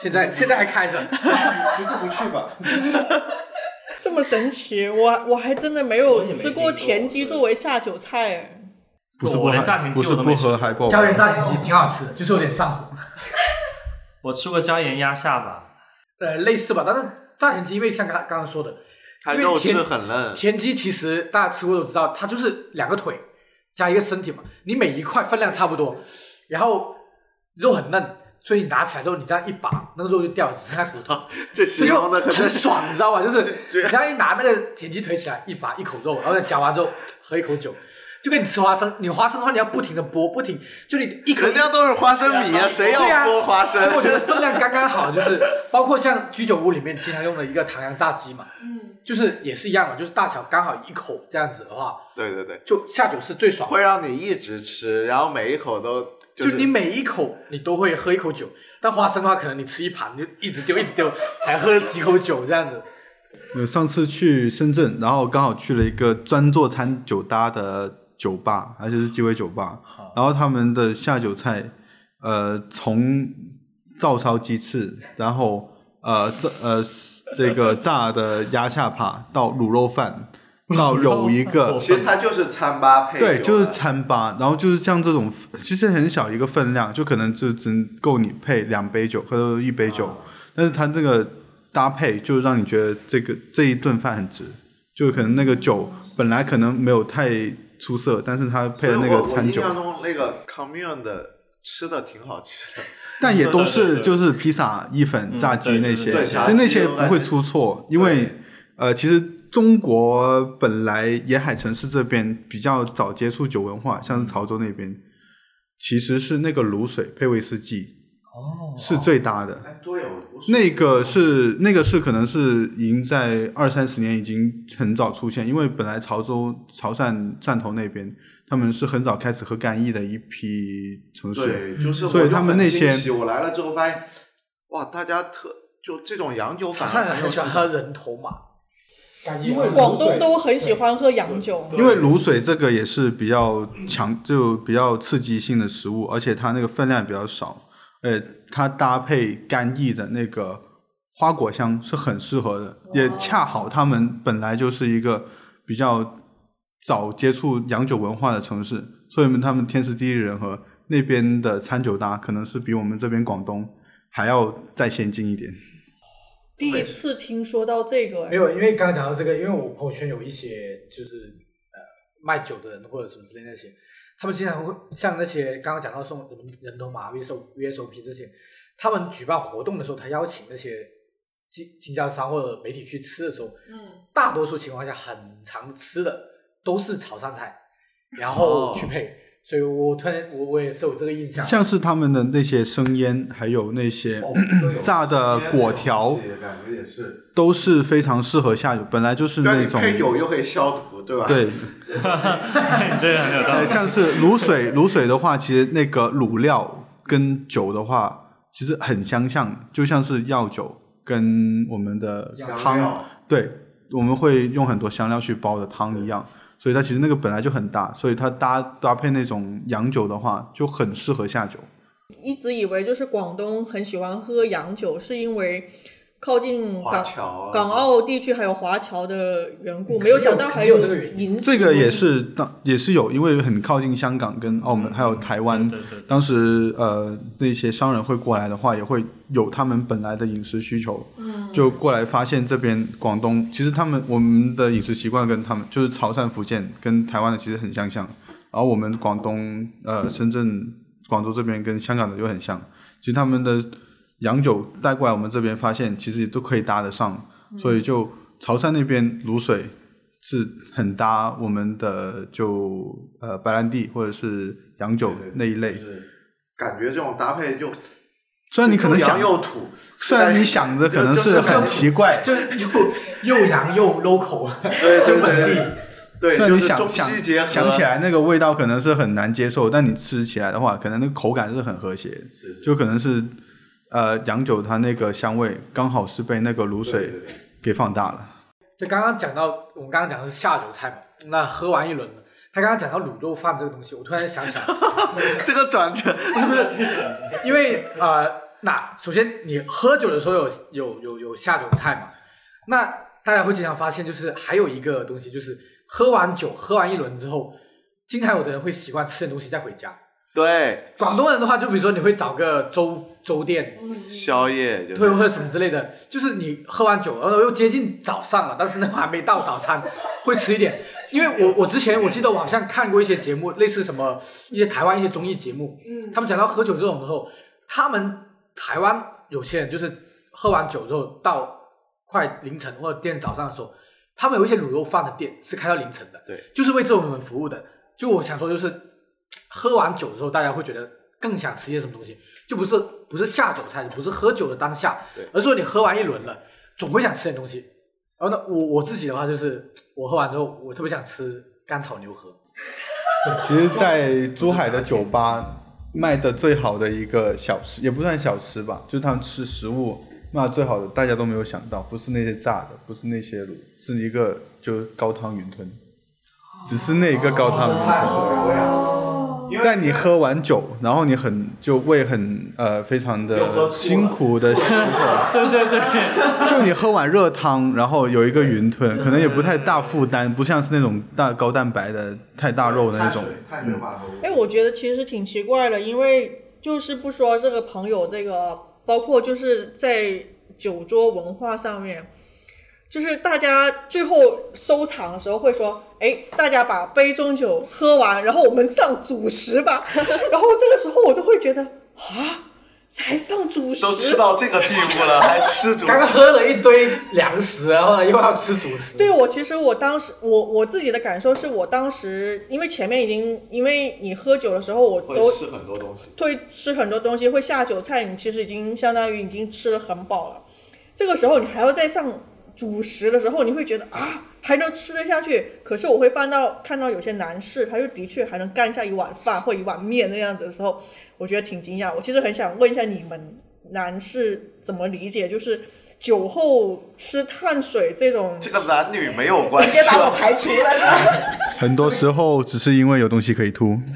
现在现在还开着。不是不去吧？这么神奇，我我还真的没有吃过田鸡作为下酒菜哎。不是我连炸田鸡不是不我都没吃喝海报。椒盐炸田鸡挺好吃的，就是有点上火。我吃过椒盐鸭下巴，呃，类似吧，但是炸田鸡因为像刚刚刚刚说的，它肉因为田质很嫩，田鸡其实大家吃过都知道，它就是两个腿加一个身体嘛，你每一块分量差不多，然后肉很嫩，所以你拿起来之后，你这样一拔，那个肉就掉了，只剩下骨头，这这就形容的很爽，你知道吧？就是 你这样一拿那个田鸡腿起来，一拔一口肉，然后再夹完之后喝一口酒，就跟你吃花生，你花生的话你要不停的剥，不停，就你一口人家都是花生米啊，谁要剥花生所以？我觉得分量刚刚好，就是包括像居酒屋里面经常用的一个唐扬炸鸡嘛，嗯，就是也是一样嘛，就是大小刚好一口这样子的话，对对对，就下酒是最爽的。会让你一直吃，然后每一口都就是你每一口你都会喝一口酒，但花生的话，可能你吃一盘你就一直丢一直丢，才喝几口酒这样子。呃，上次去深圳，然后刚好去了一个专做餐酒搭的酒吧，而且是鸡尾酒吧。然后他们的下酒菜，呃，从照烧鸡翅，然后呃这呃这个炸的鸭下巴 到卤肉饭，到有一个 其实它就是餐吧配对，就是餐吧，然后就是像这种，其实很小一个分量，就可能就只够你配两杯酒或者一杯酒，啊。但是它这个搭配就让你觉得这个这一顿饭很值，就可能那个酒本来可能没有太出色，但是他配的那个餐酒，我我印象中那个 commune 的吃的挺好吃的，但也都是就是披萨、意粉、嗯炸鸡那些，对炸就那些不会出错，因为呃，其实中国本来沿海城市这边比较早接触酒文化，像是潮州那边，其实是那个卤水配威士忌哦是最搭的。哎，对哦，那个是那个是可能是已经在二三十年已经很早出现，因为本来潮州、潮汕、汕头那边他们是很早开始喝干邑的一批城市。对，就是所以他们那些我来了之后发现，哇，大家特就这种洋酒反而很喜欢喝人头马，因为广东都很喜欢喝洋酒。因为卤水这个也是比较强，就比较刺激性的食物，而且它那个分量比较少，呃，它搭配干邑的那个花果香是很适合的，也恰好他们本来就是一个比较早接触洋酒文化的城市，所以他们天时地利人和，那边的餐酒搭可能是比我们这边广东还要再先进一点。第一次听说到这个，没有，因为刚刚讲到这个，因为我朋友圈有一些就是呃卖酒的人或者什么之类那些，他们经常会像那些刚刚讲到送人人头马、VSO、VSOP 这些，他们举办活动的时候，他邀请那些经经销商或者媒体去吃的时候，嗯，大多数情况下很常吃的都是潮汕菜，然后去配，所以我突然我我也是有这个印象。像是他们的那些生腌，还有那些哦 有炸的果条感觉也是，都是非常适合下酒，本来就是那种你配酒又可以消毒，对吧？对，你 这个很有道呃，理。像是卤水，卤水的话，其实那个卤料跟酒的话，其实很相像，就像是药酒跟我们的汤，对，我们会用很多香料去煲的汤一样，所以它其实那个本来就很大，所以它搭搭配那种洋酒的话，就很适合下酒。一直以为就是广东很喜欢喝洋酒，是因为靠近港港澳地区还有华侨的缘故，没有想到还有这个原因这个也是当也是有，因为很靠近香港跟澳门还有台湾，对对对，当时呃那些商人会过来的话，也会有他们本来的饮食需求，嗯。就过来发现这边广东其实他们我们的饮食习惯跟他们就是潮汕、福建跟台湾的其实很相像，然后我们广东呃深圳、广州这边跟香港的又很像，其实他们的洋酒带过来我们这边，发现其实都可以搭得上，所以就潮汕那边卤水是很搭我们的就呃白兰地或者是洋酒那一类。就是感觉这种搭配就虽然你可能想又，土，虽然你想着可能是很奇怪，就又又洋又 local，对对又本地对。对，虽然你就想想西结合，想起来那个味道可能是很难接受，但你吃起来的话，可能那个口感是很和谐，就可能是呃洋酒它那个香味刚好是被那个卤水给放大了。就刚刚讲到，我们刚刚讲的是下酒菜嘛，那喝完一轮了。他刚刚讲到卤肉饭这个东西，我突然想起来，这个转折，不是不是，因为呃，那首先你喝酒的时候有有有有下酒菜嘛，那大家会经常发现，就是还有一个东西，就是喝完酒喝完一轮之后，经常有的人会习惯吃点东西再回家。对，广东人的话，就比如说你会找个粥粥店，宵夜就对，或者什么之类的，就是你喝完酒，然后又接近早上了，但是呢还没到早餐，会吃一点。因为我我之前我记得我好像看过一些节目，类似什么一些台湾一些综艺节目，嗯。他们讲到喝酒这种的时候，他们台湾有些人就是喝完酒之后到快凌晨或者第二天早上的时候，他们有一些卤肉饭的店是开到凌晨的，对，就是为这种人服务的。就我想说，就是喝完酒之后，大家会觉得更想吃些什么东西，就不是不是下酒菜，不是喝酒的当下，对而是说你喝完一轮了，总会想吃点东西。然后呢，我我自己的话就是，我喝完之后，我特别想吃干炒牛河。其实，在珠海的酒吧卖的最好的一个小吃，也不算小吃吧，就是他们吃食物卖的最好的，大家都没有想到，不是那些炸的，不是那些卤，是一个就是高汤云吞，只是那一个高汤。在你喝完酒，然后你很就胃很呃非常的辛苦的时候，对对对，就你喝碗热汤，然后有一个云吞，可能也不太大负担，不像是那种大高蛋白的太大肉的那种。哎，我觉得其实挺奇怪的，因为就是不说这个朋友这个，包括就是在酒桌文化上面，就是大家最后收场的时候会说，哎，大家把杯中酒喝完，然后我们上主食吧。然后这个时候我都会觉得啊，才上主食，都吃到这个地步了，还吃主食刚刚喝了一堆粮食，然后呢又要吃主食。对我，其实我当时我我自己的感受是我当时因为前面已经因为你喝酒的时候我都会吃很多东西。会吃很多东西，会下酒菜，你其实已经相当于已经吃的很饱了。这个时候你还要再上主食的时候，你会觉得啊还能吃得下去。可是我会翻到看到有些男士，他就的确还能干下一碗饭或一碗面那样子的时候，我觉得挺惊讶。我其实很想问一下你们男士怎么理解，就是酒后吃碳水这种这个男女没有关系直接把我。排除了是吧？很多时候只是因为有东西可以吐。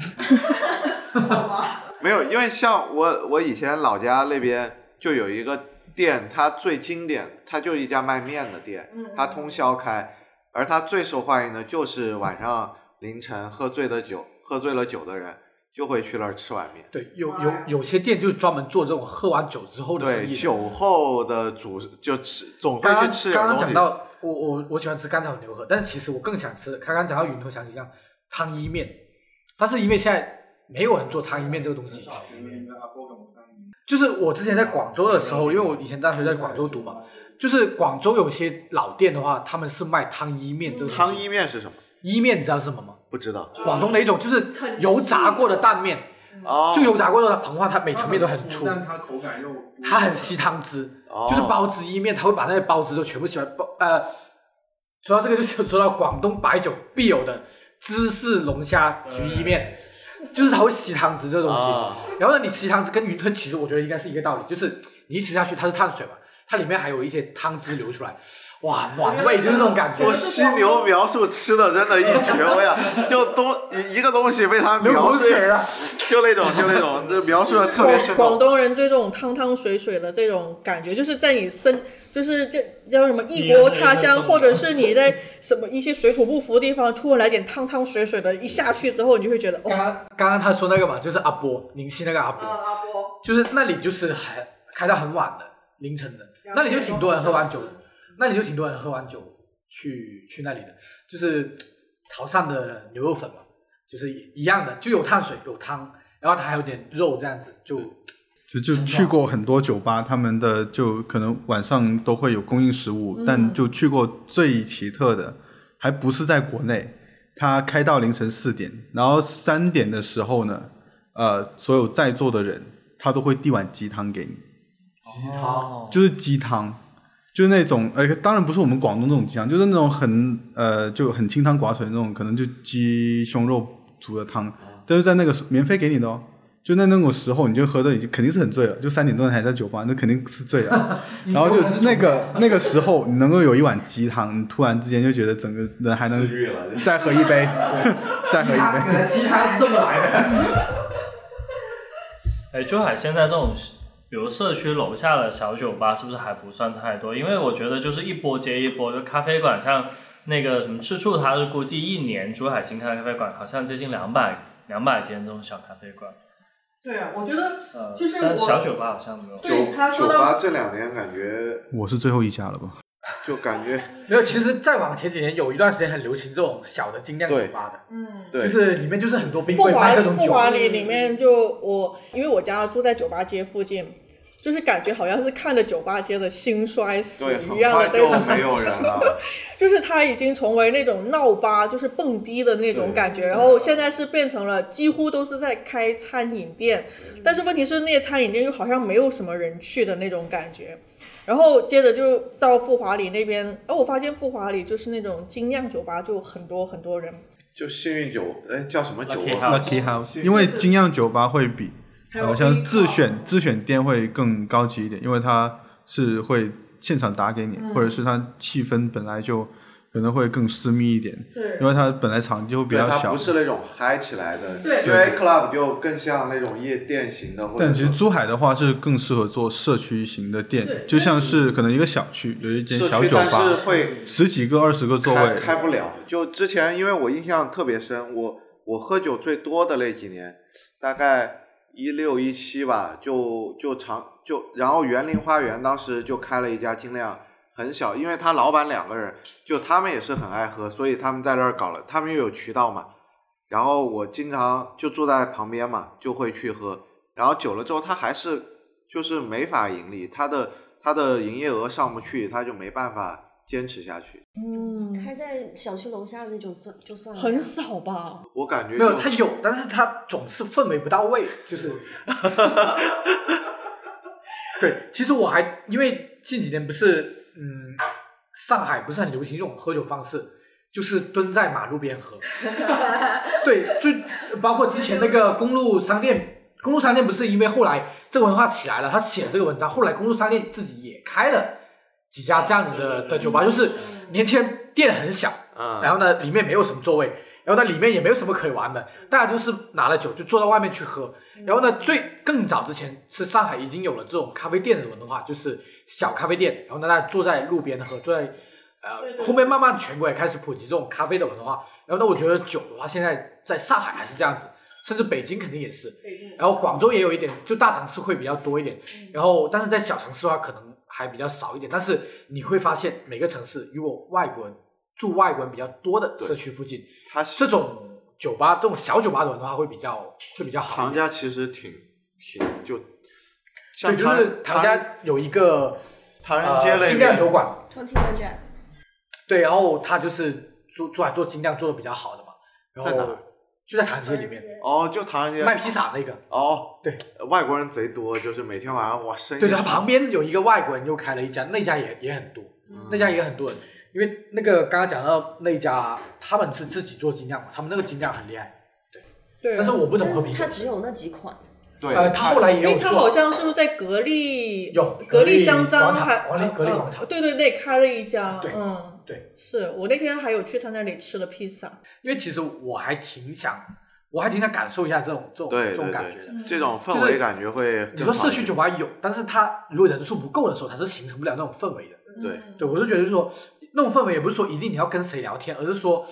没有，因为像我我以前老家那边就有一个店，它最经典，它就一家卖面的店，它通宵开，而它最受欢迎的就是晚上凌晨喝醉的酒，喝醉了酒的人就会去那儿吃碗面。对，有有有些店就专门做这种喝完酒之后的生对，意的。酒后的主就吃，总会去吃点刚刚。讲到我我我喜欢吃干炒牛河，但是其实我更想吃。刚刚讲到云吞，想起一样汤伊面，但是因为现在没有人做汤伊面这个东西，就是我之前在广州的时候，因为我以前大学在广州读嘛，就是广州有些老店的话，他们是卖汤伊面这个汤伊面是什么？伊面，你知道是什么吗？不知道。广东的一种就是油炸过的蛋面，哦，就油炸过的膨化，它每条面都很粗，但它口感又它很吸汤汁，哦就是包汁意面，它会把那些包汁都全部吸完。包呃，说到这个，就是说到广东白酒必有的芝士龙虾焗伊面，就是它会吸汤汁这个东西。啊然后呢，你吸汤汁跟云吞其实我觉得应该是一个道理，就是你一吃下去它是碳水嘛，它里面还有一些汤汁流出来，哇，暖胃就是那种感觉。我。犀牛描述吃的真的一绝，我呀，就东一一个东西被他描述，就那种就那种，就描述的特别生动。广东人对这种汤汤水水的这种感觉，就是在你身，就是这叫什么异国他乡，或者是你在什么一些水土不服的地方，突然来点汤汤水水的，一下去之后，你就会觉得哦，刚刚刚他说那个嘛，就是阿波宁溪那个阿波，阿波，就是那里就是很开到很晚的凌晨的，那里就挺多人喝完酒，那里就挺多人喝完酒去去那里的，就是潮汕的牛肉粉嘛，就是一样的，就有碳水有汤，然后它还有点肉这样子，就就就去过很多酒吧，他们的就可能晚上都会有供应食物，但就去过最奇特的，还不是在国内，它开到凌晨四点，然后三点的时候呢，呃，所有在座的人他都会递碗鸡汤给你，鸡汤。哦，就是鸡汤，就是那种呃，当然不是我们广东这种鸡汤，就是那种很呃就很清汤寡水的那种，可能就鸡胸肉煮的汤，但是在那个时免费给你的哦。就在那种时候，你就喝的已经肯定是很醉了，就三点钟还在酒吧，那肯定是醉了。然后就那个 那个时候，你能够有一碗鸡汤，你突然之间就觉得整个人还能再喝一杯，再喝一杯。原来鸡汤是这么来的。哎，珠海现在这种，比如社区楼下的小酒吧，是不是还不算太多？因为我觉得就是一波接一波，就咖啡馆，像那个什么吃醋，它是估计一年珠海新开的咖啡馆好像接近两百两百间这种小咖啡馆，对啊，我觉得呃，就是小酒吧好像没有。对他说到酒吧这两年感觉我是最后一家了吧？就感觉 没有，其实再往前几年有一段时间很流行这种小的精酿酒吧的，嗯。对，就是里面就是很多冰柜富华卖各种酒。富华里里面就我，因为我家住在酒吧街附近，就是感觉好像是看着酒吧街的兴衰死，一样的那种，没有人了。就是它已经成为那种闹吧，就是蹦迪的那种感觉，然后现在是变成了几乎都是在开餐饮店，但是问题是那些餐饮店又好像没有什么人去的那种感觉。然后接着就到富华里那边，哦，我发现富华里就是那种精酿酒吧，就很多很多人。就幸运酒，哎，叫什么酒 Lucky 啊 House Lucky House，因为精酿酒吧会比好像自选自选店会更高级一点，因为它是会现场打给你，或者是它气氛本来就可能会更私密一点，对因为它本来场地就比较小不。是那种嗨起来的，对因为 club 就更像那种夜店型的，但其实珠海的话是更适合做社区型的店，就像是可能一个小区有一间，小酒但是吧，会十几个、二十个座开位，开不了。就之前，因为我印象特别深，我我喝酒最多的那几年，大概一六一七吧，就就长就然后园林花园当时就开了一家精酿，很小，因为他老板两个人，就他们也是很爱喝，所以他们在那儿搞了，他们又有渠道嘛。然后我经常就住在旁边嘛，就会去喝。然后久了之后，他还是就是没法盈利，他的他的营业额上不去，他就没办法坚持下去。嗯，开在小区楼下的那种算就算了很少吧？我感觉没有，就它有，但是他总是氛围不到位，就是。对，其实我还因为近几年不是，嗯，上海不是很流行这种喝酒方式，就是蹲在马路边喝。对，最包括之前那个公路商店，公路商店不是因为后来这个文化起来了，他写了这个文章，后来公路商店自己也开了几家这样子的的酒吧，就是年轻人店很小，嗯，然后呢，里面没有什么座位，然后呢，里面也没有什么可以玩的，大家就是拿了酒就坐到外面去喝。然后呢，最更早之前是上海已经有了这种咖啡店的文化，就是小咖啡店，然后呢，大家坐在路边喝，坐在呃后面慢慢全国也开始普及这种咖啡的文化。然后呢，我觉得酒的话，现在在上海还是这样子，甚至北京肯定也是。然后广州也有一点，就大城市会比较多一点，然后但是在小城市的话可能还比较少一点。但是你会发现每个城市，如果外国人住外国人比较多的社区附近，他这种酒吧这种小酒吧的文化会比较会比较好。唐家其实挺挺就对，就是唐唐家有一个唐人街类呃精酿酒馆，Twenty One Jack，对，然后他就是做出来做精酿做的比较好的嘛，然在哪后就在唐人街里面哦，就唐人街卖披萨那个，哦，对，外国人贼多，就是每天晚上哇生意对，他旁边有一个外国人又开了一家，那家也也很多，那家也很多人，因为那个刚刚讲到那家，他们是自己做精酿嘛，他们那个精酿很厉害，对，对但是我不怎么喝啤酒他，只有那几款，对，呃，他后来也有因为他好，像是不是在格力有格力力香樟还格力格力呃广场对对对，开了一家，对嗯，对，是我那天还有去他那里吃了披萨，因为其实我还挺想，我还挺想感受一下这种这种这种感觉的。这种氛围感觉会你说社区酒吧有，但是它如果人数不够的时候，它是形成不了那种氛围的。对对，我就觉得就是说，那种氛围也不是说一定你要跟谁聊天，而是说，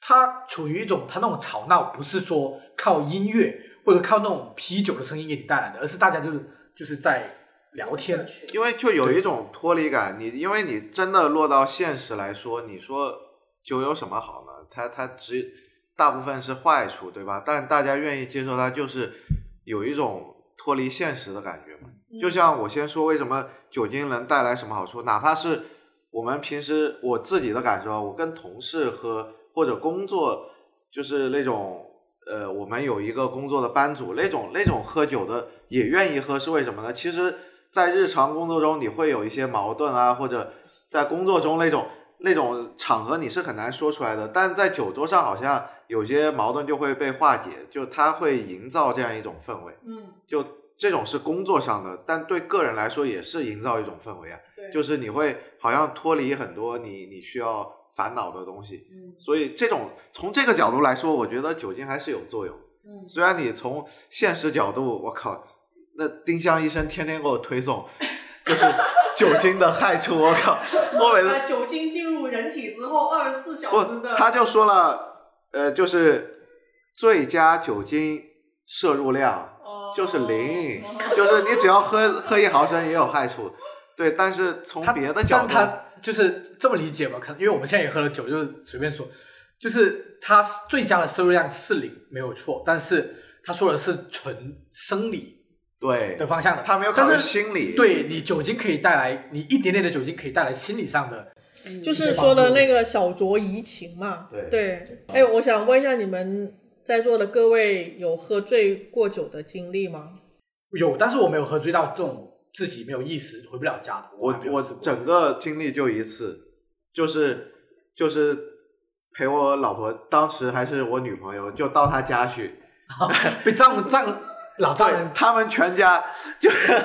它处于一种它那种吵闹，不是说靠音乐或者靠那种啤酒的声音给你带来的，而是大家就是就是在聊天。因为就有一种脱离感，你因为你真的落到现实来说，你说酒有什么好呢？它它只大部分是坏处，对吧？但大家愿意接受它，就是有一种脱离现实的感觉嘛。就像我先说为什么酒精能带来什么好处，哪怕是我们平时我自己的感受，我跟同事喝或者工作，就是那种呃，我们有一个工作的班组，那种那种喝酒的也愿意喝，是为什么呢？其实，在日常工作中你会有一些矛盾啊，或者在工作中那种那种场合你是很难说出来的，但在酒桌上好像有些矛盾就会被化解，就它会营造这样一种氛围。嗯，就这种是工作上的，但对个人来说也是营造一种氛围啊。对就是你会好像脱离很多你你需要烦恼的东西。嗯所以这种从这个角度来说，我觉得酒精还是有作用。嗯虽然你从现实角度，我靠，那丁香医生天天给我推送，就是酒精的害处，我靠，我每次呃酒精进入人体之后，二十四小时不，的，他就说了，呃，就是最佳酒精摄入量哦就是零，就是你只要喝喝一毫升也有害处。对，但是从别的角度，但他就是这么理解吧？可能因为我们现在也喝了酒，就是随便说，就是他最佳的摄入量是零，没有错。但是他说的是纯生理对的方向的，他没有考虑心理。对你酒精可以带来，你一点点的酒精可以带来心理上的，就是说的那个小酌怡情嘛。对对，哎，我想问一下，你们在座的各位有喝醉过酒的经历吗？有，但是我没有喝醉到这种自己没有意识回不了家的。我我整个经历就一次，就是就是陪我老婆，当时还是我女朋友，就到她家去，被丈丈老丈人对他们全家就是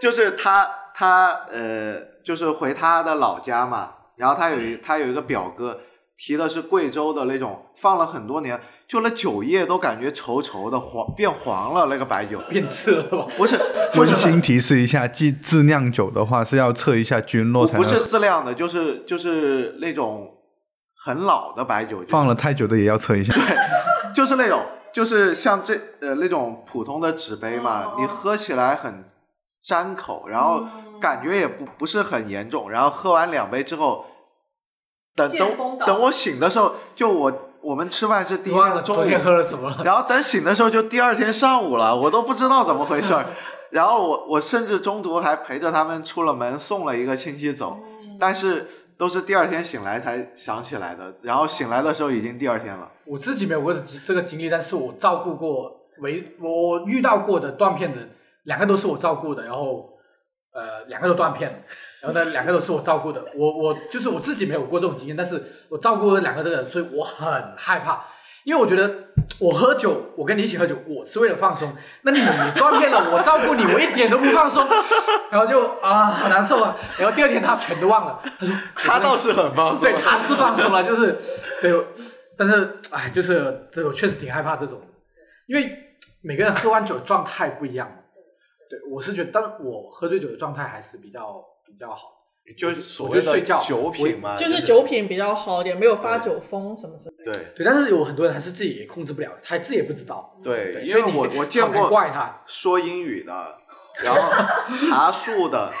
就是他他呃就是回他的老家嘛，然后他有一他有一个表哥提的是贵州的那种放了很多年，就那酒液都感觉稠稠的黄变黄了那个白酒，变质了吧？不是就是温馨提示一下，自自酿酒的话是要测一下菌落才能。不是自酿的，就是就是那种很老的白酒，就是放了太久的也要测一下。对就是那种，就是像这呃那种普通的纸杯嘛，哦你喝起来很粘口，然后感觉也不不是很严重，然后喝完两杯之后，等等等我醒的时候，就我我们吃饭是第一天中午喝午，了什么了？然后等醒的时候就第二天上午了，我都不知道怎么回事儿。然后我我甚至中途还陪着他们出了门，送了一个亲戚走，但是都是第二天醒来才想起来的。然后醒来的时候已经第二天了。我自己没有过这这个经历，但是我照顾过为我遇到过的断片的两个都是我照顾的，然后呃两个都断片。了，然后呢两个都是我照顾的，我我就是我自己没有过这种经验，但是我照顾了两个这个人，所以我很害怕，因为我觉得我喝酒，我跟你一起喝酒，我是为了放松，那你断片了，我照顾你，我一点都不放松，然后就啊好难受啊，然后第二天他全都忘了，他说他倒是很放松，对，他是放松了，就是对，但是哎，就是这我确实挺害怕这种，因为每个人喝完酒的状态不一样。对，我是觉得，当我喝醉酒的状态还是比较比较好。就是所我谓的睡觉酒品嘛，就是酒品比较好点，没有发酒疯什么之类的。对对，但是有很多人还是自己也控制不了，他自己也不知道。对，因所以你为我我见过怪他，说英语的，然后爬树的，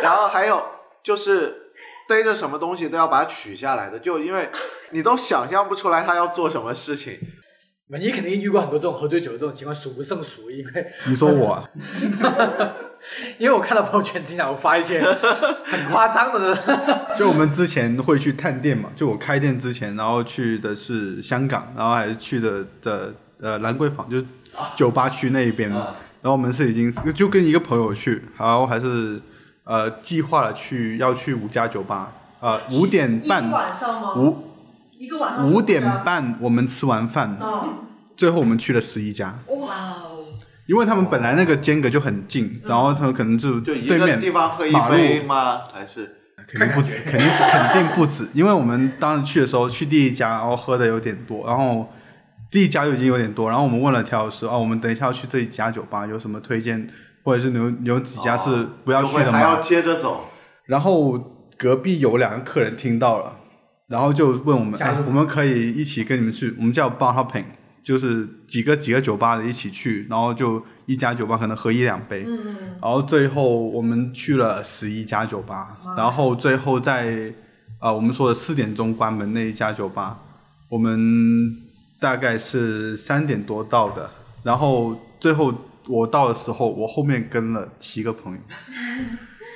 然后还有就是逮着什么东西都要把它取下来的，就因为你都想象不出来他要做什么事情。你肯定遇过很多这种喝醉酒的这种情况，数不胜数。因为 你说我啊，因为我看到朋友圈经常会发一些很夸张的，就我们之前会去探店嘛，就我开店之前，然后去的是香港，然后还是去的的呃兰桂坊，就是酒吧区那一边嘛。然后我们是已经就跟一个朋友去，然后还是呃计划了去要去五家酒吧，呃五点一半晚上吗？五一个晚上五点。半我们吃完饭，嗯，最后我们去了十一家，哇哦，因为他们本来那个间隔就很近，然后他们可能就就一个对面地方喝一马路杯吗？还是肯定不止，肯定肯定不止，因为我们当时去的时候去第一家，然后喝的有点多，然后第一家就已经有点多，然后我们问了调酒师，哦，我们等一下要去这一家酒吧，有什么推荐，或者是有有几家是不要就去的会还要？接着走？然后隔壁有两个客人听到了，然后就问我们，哎我们可以一起跟你们去，我们叫 bar hopping，就是几个几个酒吧的一起去，然后就一家酒吧可能喝一两杯，嗯，然后最后我们去了十一家酒吧，然后最后在啊、我们说的四点钟关门那一家酒吧，我们大概是三点多到的，然后最后我到的时候，我后面跟了七个朋友，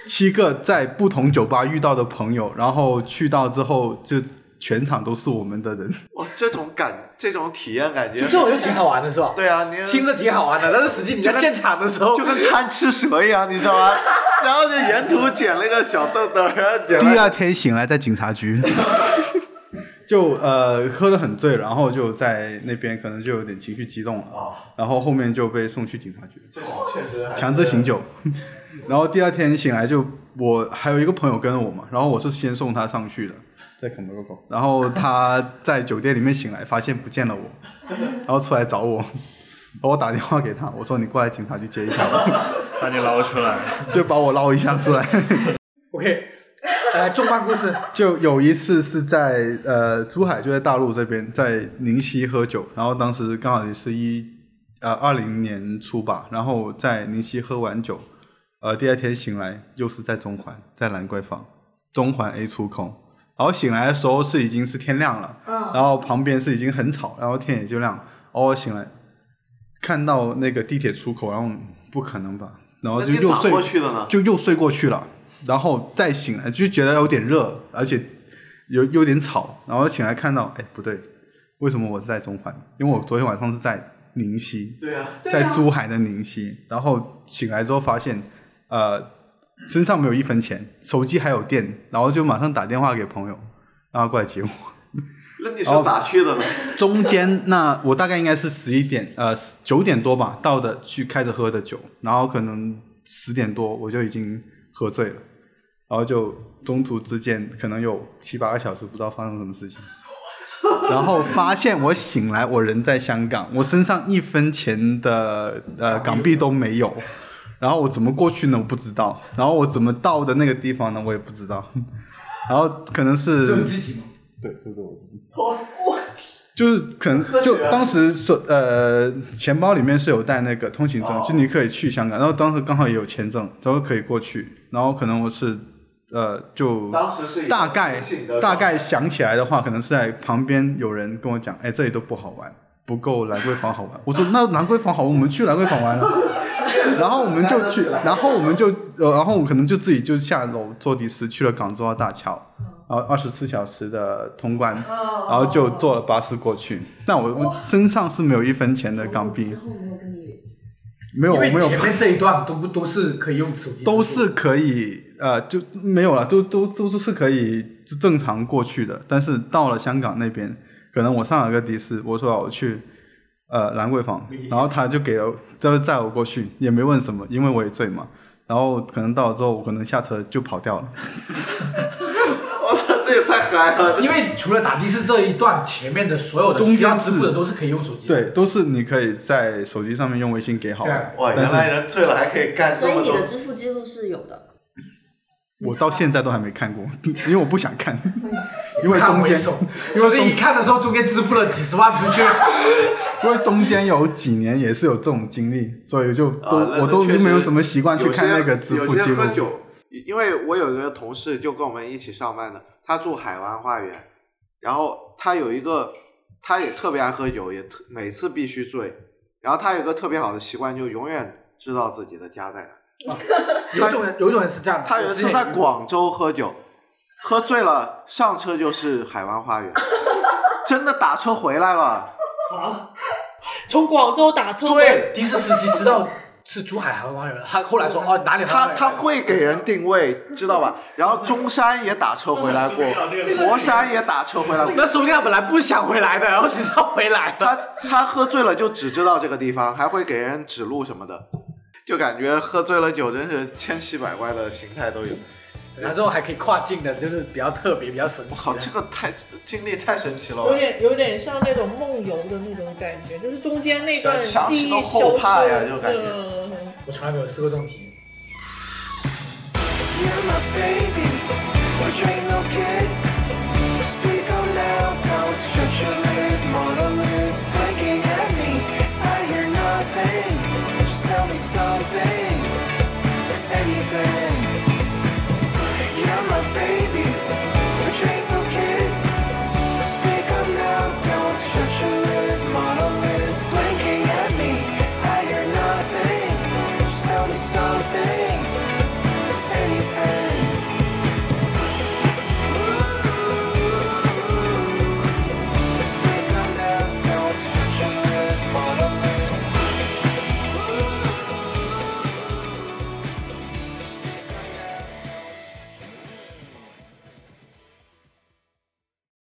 七个在不同酒吧遇到的朋友，然后去到之后就全场都是我们的人。哇，这种感，这种体验感觉就，这种就挺好玩的，是吧？对啊，你听着挺好玩的，但是实际你在现场的时候就，跟贪吃蛇一样，你知道吗？然后就沿途捡了一个小豆豆，然后捡。第二天醒来在警察局，就呃喝得很醉，然后就在那边可能就有点情绪激动了，然后后面就被送去警察局，确实强制醒酒。然后第二天醒来就我还有一个朋友跟着我嘛，然后我是先送他上去的，在 c o m o g o 然后他在酒店里面醒来发现不见了我，然后出来找我，然后我打电话给他，我说你过来警察局接一下我，把你捞出来。就把我捞一下出来。OK，呃，纵观故事，就有一次是在呃珠海，就在大陆这边，在宁溪喝酒，然后当时刚好也是一呃二零年初吧，然后在宁溪喝完酒，呃第二天醒来又是在中环，在兰桂坊中环 A 出口，然后醒来的时候是已经是天亮了，然后旁边是已经很吵，然后天也就亮，然后我醒来看到那个地铁出口，然后不可能吧，然后就又睡过去的呢？就又睡过去了，然后再醒来就觉得有点热，而且有有点吵，然后醒来看到，哎，不对，为什么我是在中环？因为我昨天晚上是在宁溪，对啊，在珠海的宁溪，然后醒来之后发现，呃，身上没有一分钱，手机还有电，然后就马上打电话给朋友，让他过来接我。那你是咋去的呢？中间那我大概应该是十一点呃九点多吧到的去开着喝的酒，然后可能十点多我就已经喝醉了，然后就中途之间可能有七八个小时不知道发生什么事情，然后发现我醒来我人在香港，我身上一分钱的呃港币都没有，然后我怎么过去呢？我不知道，然后我怎么到的那个地方呢？我也不知道，然后可能是？对，就是我自己。就是可能就当时手呃钱包里面是有带那个通行证，就你可以去香港，然后当时刚好也有签证，然后可以过去，然后可能我是呃就当时是大概大概想起来的话，可能是在旁边有人跟我讲，哎这里都不好玩，不够兰桂坊好玩。我说那兰桂坊好玩，我们去兰桂坊玩了。然后我们就去，然后我们就呃，然后我可能就自己就下楼坐的士去了港珠澳大桥，然后二十四小时的通关，然后就坐了巴士过去。但我我身上是没有一分钱的港币，没有没有，我没有因为前面这一段都不都是可以用手机，都是可以呃，就没有了，都都都是可以正常过去的。但是到了香港那边，可能我上了个的士，我说我去呃兰桂坊，然后他就给了，就载我过去，也没问什么，因为我也醉嘛。然后可能到了之后，我可能下车就跑掉了。我操，这也太嗨了！因为除了打的士这一段，前面的所有的中间需要支付的是都是可以用手机的。对，都是你可以在手机上面用微信给好。哇，原来人醉了还可以干所以你的。支付记录是有的。我到现在都还没看过，因为我不想看，因为中间因为中所以一看的时候，中间支付了几十万出去。因为中间有几年也是有这种经历，所以就都、啊我都那确实没有什么习惯去看那个支付有些记录喝。酒，因为我有一个同事就跟我们一起上班的，他住海湾花园，然后他有一个，他也特别爱喝酒，也特每次必须醉。然后他有一个特别好的习惯，就永远知道自己的家在哪。有一种人，有一种人是这样的。他有一次在广州喝酒，喝醉了，上车就是海湾花园，真的打车回来了。啊从广州打车对，的士司机知道是珠海海湾花园，他后来说哦哪里他他会给人定位，知道吧？然后中山也打车回来过，佛山也打车回来过。那说不定他本来不想回来的，然后谁知道回来的。他他喝醉了就只知道这个地方，还会给人指路什么的，就感觉喝醉了酒，真是千奇百怪的形态都有。然后还可以跨境的，就是比较特别、比较神奇。这个太经历太神奇了。有点有点像那种梦游的那种感觉，就是中间那段记忆消失。怕呀，就感觉、我从来没有试过这种体验。You're my baby,